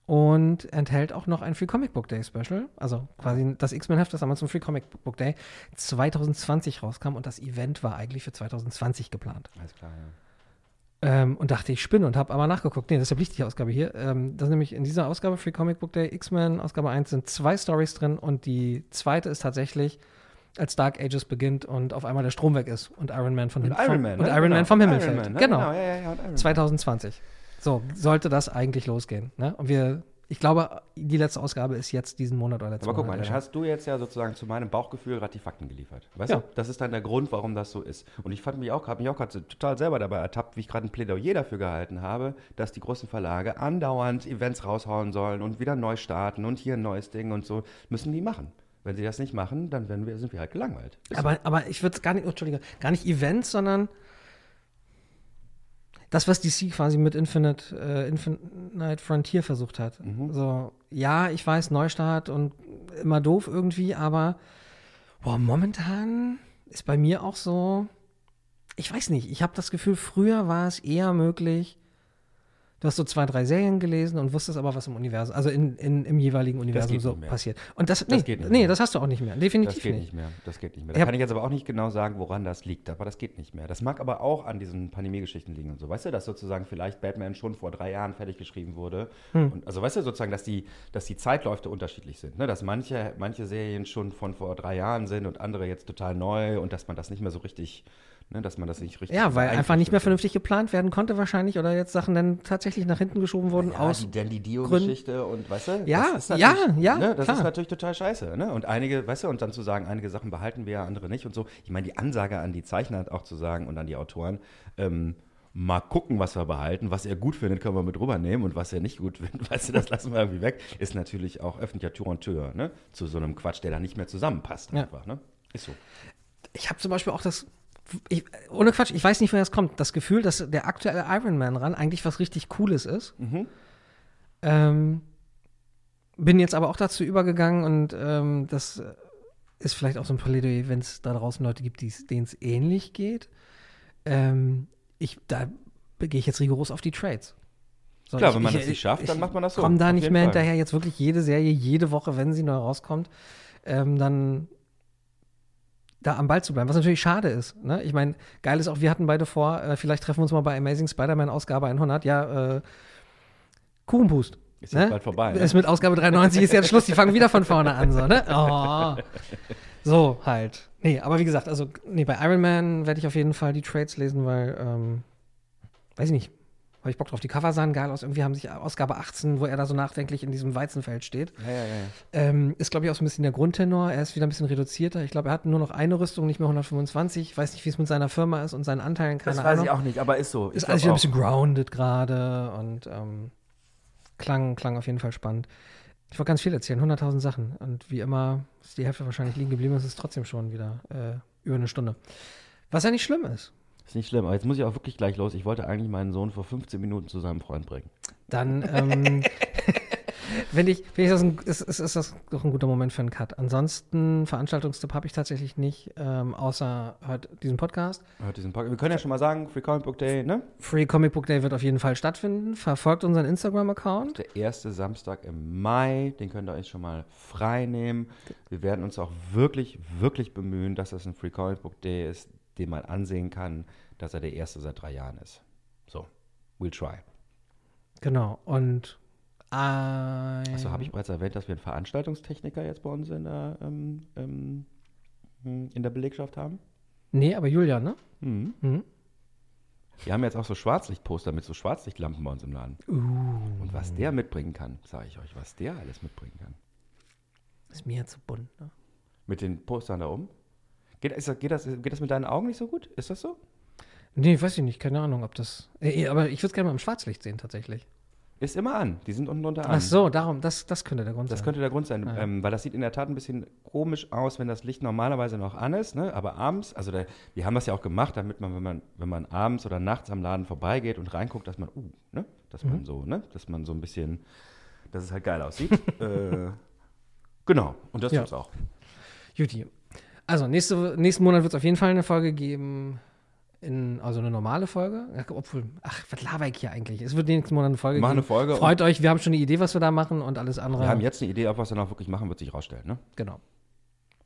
und enthält auch noch ein Free Comic Book Day Special. Also quasi das X-Men-Heft, das damals zum Free Comic Book Day 2020 rauskam und das Event war eigentlich für 2020 geplant. Alles klar, ja. Ähm, und dachte, ich spinne und habe aber nachgeguckt. Nee, deshalb liegt die Ausgabe hier. Ähm, das ist nämlich in dieser Ausgabe Free Comic Book Day X-Men, Ausgabe 1, sind zwei Stories drin und die zweite ist tatsächlich, als Dark Ages beginnt und auf einmal der Strom weg ist und Iron Man von Und Him- Iron vom, Man. und ne? Iron Genau. Man vom Himmel Iron fällt. Man, ne? Genau. Ja, ja, ja, Man. 2020. So, sollte das eigentlich losgehen. Ne? Und wir ich glaube, die letzte Ausgabe ist jetzt diesen Monat oder letzten Aber guck mal, Monat. dann hast du jetzt ja sozusagen zu meinem Bauchgefühl gerade die Fakten geliefert. Weißt Ja. du? Das ist dann der Grund, warum das so ist. Und ich fand mich auch, habe mich auch gerade total selber dabei ertappt, wie ich gerade ein Plädoyer dafür gehalten habe, dass die großen Verlage andauernd Events raushauen sollen und wieder neu starten und hier ein neues Ding und so. Müssen die machen. Wenn sie das nicht machen, dann werden wir, sind wir halt gelangweilt. Ist Aber, aber ich würde es gar nicht, oh, Entschuldige, gar nicht Events, sondern das, was DC quasi mit Infinite, äh, Infinite Frontier versucht hat. Mhm. So, ja, ich weiß, Neustart und immer doof irgendwie, aber boah, momentan ist bei mir auch so, ich weiß nicht, ich habe das Gefühl, früher war es eher möglich, du hast so zwei, drei Serien gelesen und wusstest aber, was im Universum, also in, in, im jeweiligen Universum so passiert. Und das, nee, geht nicht nee mehr. das hast du auch nicht mehr. Das Definitiv geht nicht. nicht mehr. Das geht nicht mehr. Da hab- kann ich jetzt aber auch nicht genau sagen, woran das liegt. Aber das geht nicht mehr. Das mag aber auch an diesen Pandemiegeschichten liegen und so. Weißt du, dass sozusagen vielleicht Batman schon vor drei Jahren fertig geschrieben wurde. Hm. Und also weißt du sozusagen, dass die, dass die Zeitläufe unterschiedlich sind. Ne? Dass manche, manche Serien schon von vor drei Jahren sind und andere jetzt total neu und dass man das nicht mehr so richtig, ne? dass man das nicht richtig. Ja, weil einfach nicht mehr vernünftig geplant werden konnte wahrscheinlich oder jetzt Sachen dann tatsächlich nach hinten geschoben wurden Ja, aus. die Dandy Dio-Geschichte und weißt du? Ja, das ist ja, natürlich- ja, Ne, das klar. ist natürlich total scheiße. Ne? Und einige, weißt du, und dann zu sagen, einige Sachen behalten wir, andere nicht und so. Ich meine, die Ansage an die Zeichner auch zu sagen und an die Autoren, ähm, mal gucken, was wir behalten. Was er gut findet, können wir mit rübernehmen und was er nicht gut <laughs> findet, weißt du, das lassen wir irgendwie weg. Ist natürlich auch öffentlicher Tür und Tür, ne? Zu so einem Quatsch, der da nicht mehr zusammenpasst Ja. einfach, ne? Ist so. Ich habe zum Beispiel auch das, ich, ohne Quatsch, ich weiß nicht, woher das kommt, das Gefühl, dass der aktuelle Iron Man ran eigentlich was richtig Cooles ist. Mhm. Ähm, bin jetzt aber auch dazu übergegangen und ähm, das ist vielleicht auch so ein Plädoyer, wenn es da draußen Leute gibt, denen es ähnlich geht. Ähm, ich, da gehe ich jetzt rigoros auf die Trades. So, Klar, ich- wenn man ich- das nicht schafft, dann ich macht man das so. Komm da Auf nicht mehr Fall. hinterher, jetzt wirklich jede Serie, jede Woche, wenn sie neu rauskommt, ähm, dann da am Ball zu bleiben, was natürlich schade ist. Ne? Ich meine, geil ist auch, wir hatten beide vor, äh, vielleicht treffen wir uns mal bei Amazing Spider-Man Ausgabe 100. Ja, äh, Kuchenpust. Ist jetzt ne? bald vorbei. Ne? Ist mit Ausgabe 93 ist jetzt Schluss, die fangen wieder von vorne an, so, ne? Oh. <laughs> So, halt. Nee, aber wie gesagt, also, nee, bei Iron Man werde ich auf jeden Fall die Trades lesen, weil, ähm, weiß ich nicht, habe ich Bock drauf. Die Cover sahen geil aus. Irgendwie haben sich Ausgabe 18, wo er da so nachdenklich in diesem Weizenfeld steht. Ja, ja, ja. Ähm, ist, glaube ich, auch so ein bisschen der Grundtenor. Er ist wieder ein bisschen reduzierter. Ich glaube, er hat nur noch eine Rüstung, nicht mehr 125. Ich weiß nicht, wie es mit seiner Firma ist und seinen Anteilen. Keine Das weiß Ahnung. ich auch nicht, aber ist so. Ich Ist alles wieder ein bisschen grounded gerade und ähm, klang, klang auf jeden Fall spannend. Ich wollte ganz viel erzählen, 100.000 Sachen. Und wie immer ist die Hälfte wahrscheinlich liegen geblieben, es ist trotzdem schon wieder äh, über eine Stunde. Was ja nicht schlimm ist. Ist nicht schlimm, aber jetzt muss ich auch wirklich gleich los. Ich wollte eigentlich meinen Sohn vor 15 Minuten zu seinem Freund bringen. Dann, ähm, <laughs> wenn ich, wenn ich das ein, ist, ist, ist das doch ein guter Moment für einen Cut. Ansonsten, Veranstaltungstipp habe ich tatsächlich nicht, ähm, außer halt diesen Podcast. Hört diesen Podcast. Wir können ja schon mal sagen, Free Comic Book Day, ne? Free Comic Book Day wird auf jeden Fall stattfinden. Verfolgt unseren Instagram-Account. Der erste Samstag im Mai, den könnt ihr euch schon mal frei nehmen. Wir werden uns auch wirklich, wirklich bemühen, dass das ein Free Comic Book Day ist, den man ansehen kann, dass er der erste seit drei Jahren ist. So, we'll try. Genau. Und ein, Achso, habe ich bereits erwähnt, dass wir einen Veranstaltungstechniker jetzt bei uns in der, ähm, ähm, in der Belegschaft haben? Nee, aber Julian, ne? Mhm. Mhm. Wir haben jetzt auch so Schwarzlichtposter mit so Schwarzlichtlampen bei uns im Laden. Uh, Und was der mitbringen kann, sage ich euch, was der alles mitbringen kann. ist mir zu bunt, ne? Mit den Postern da oben. Geht, ist, das- geht, das, geht das mit deinen Augen nicht so gut? Ist das so? Nee, weiß ich nicht, keine Ahnung, ob das. Äh, aber ich würde es gerne mal im Schwarzlicht sehen, tatsächlich. Ist immer an. Die sind unten drunter an. Ach so, darum, das, das könnte der Grund Das sein. könnte der Grund sein, Ja. ähm, weil das sieht in der Tat ein bisschen komisch aus, wenn das Licht normalerweise noch an ist, ne? aber abends, also der, wir haben das ja auch gemacht, damit man, wenn man, wenn man abends oder nachts am Laden vorbeigeht und reinguckt, dass man, uh, ne? dass Mhm. man so, ne? dass man so ein bisschen, dass es halt geil aussieht. <laughs> äh, genau, und das Ja. tut's auch. Juti. Also, nächste, nächsten Monat wird es auf jeden Fall eine Folge geben. In, also eine normale Folge. Obwohl, ach, was laber ich hier eigentlich? Es wird nächsten Monat eine Folge machen eine geben. Folge Freut euch, wir haben schon eine Idee, was wir da machen und alles andere. Wir haben jetzt eine Idee, ob wir es auch wirklich machen, wird sich rausstellen. Ne? genau.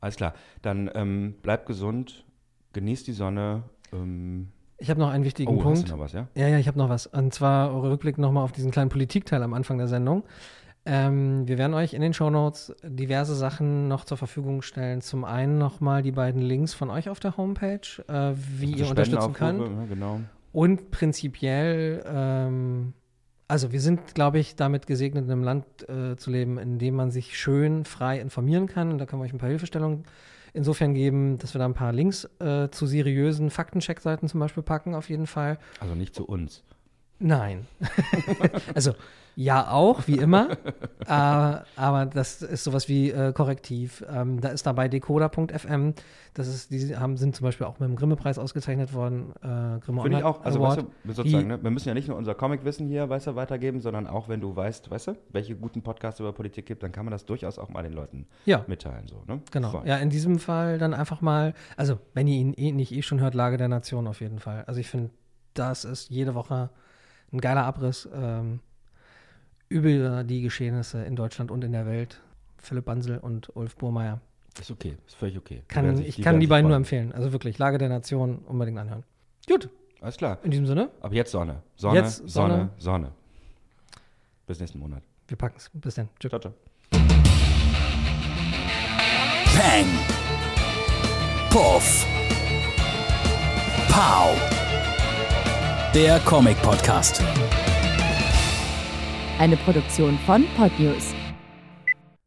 Alles klar, dann ähm, bleibt gesund, genießt die Sonne. Ähm, Ich habe noch einen wichtigen oh, hast Punkt. du noch was, ja? Ja, ja, ich habe noch was. Und zwar eure Rückblick nochmal auf diesen kleinen Politikteil am Anfang der Sendung. Ähm, wir werden euch in den Shownotes diverse Sachen noch zur Verfügung stellen. Zum einen nochmal die beiden Links von euch auf der Homepage, äh, wie ihr Also unterstützen Spendenaufrufe, könnt. Ja, genau. Und prinzipiell ähm, Also wir sind, glaube ich, damit gesegnet, in einem Land äh, zu leben, in dem man sich schön frei informieren kann. Und da können wir euch ein paar Hilfestellungen insofern geben, dass wir da ein paar Links äh, zu seriösen Faktencheck-Seiten zum Beispiel packen, auf jeden Fall. Also nicht zu uns. Nein. <laughs> also ja auch, wie immer. <laughs> äh, aber das ist sowas wie äh, Korrektiv. Ähm, da ist dabei decoder.fm. Das ist, die haben, sind zum Beispiel auch mit dem Grimme-Preis ausgezeichnet worden. Äh, Grimme Finde ich auch. Also Award. weißt du, sozusagen, ne? wir müssen ja nicht nur unser Comicwissen hier weißt du, weitergeben, sondern auch wenn du weißt, weißt du, welche guten Podcasts über Politik gibt, dann kann man das durchaus auch mal den Leuten Ja. mitteilen. So, ne? Genau. Voll. Ja, in diesem Fall dann einfach mal, also wenn ihr ihn eh nicht eh schon hört, Lage der Nation auf jeden Fall. Also ich finde, das ist jede Woche ein geiler Abriss ähm, über die Geschehnisse in Deutschland und in der Welt. Philipp Bansel und Ulf Burmeier. Ist okay, ist völlig okay. Kann, sich- ich kann die beiden nur empfehlen. Also wirklich, Lage der Nation unbedingt anhören. Gut, Alles klar. in diesem Sinne, Aber jetzt Sonne. Sonne, Jetzt Sonne, Sonne. Sonne. Bis nächsten Monat. wir packen es. Bis dann. Tschüss. Ciao, ciao. Peng. Puff. Pow. Der Comic Podcast. Eine Produktion von Podnews.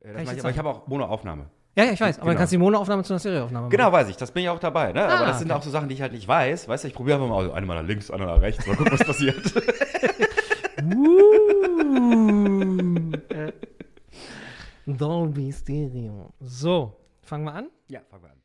Äh, das ich aber ich habe auch Monoaufnahme. Ja, ja, ich weiß, aber dann Genau. kannst du die Monoaufnahme zu einer Stereoaufnahme machen. Genau, weiß ich. Das bin ich auch dabei. Ne? aber Ah, das sind okay. auch so Sachen, die ich halt nicht weiß. Weißt du, ich probiere einfach mal also eine mal nach links, andere nach rechts. Mal gucken, was passiert. <laughs> Dolby Stereo. So, fangen wir an. ja, fangen wir an.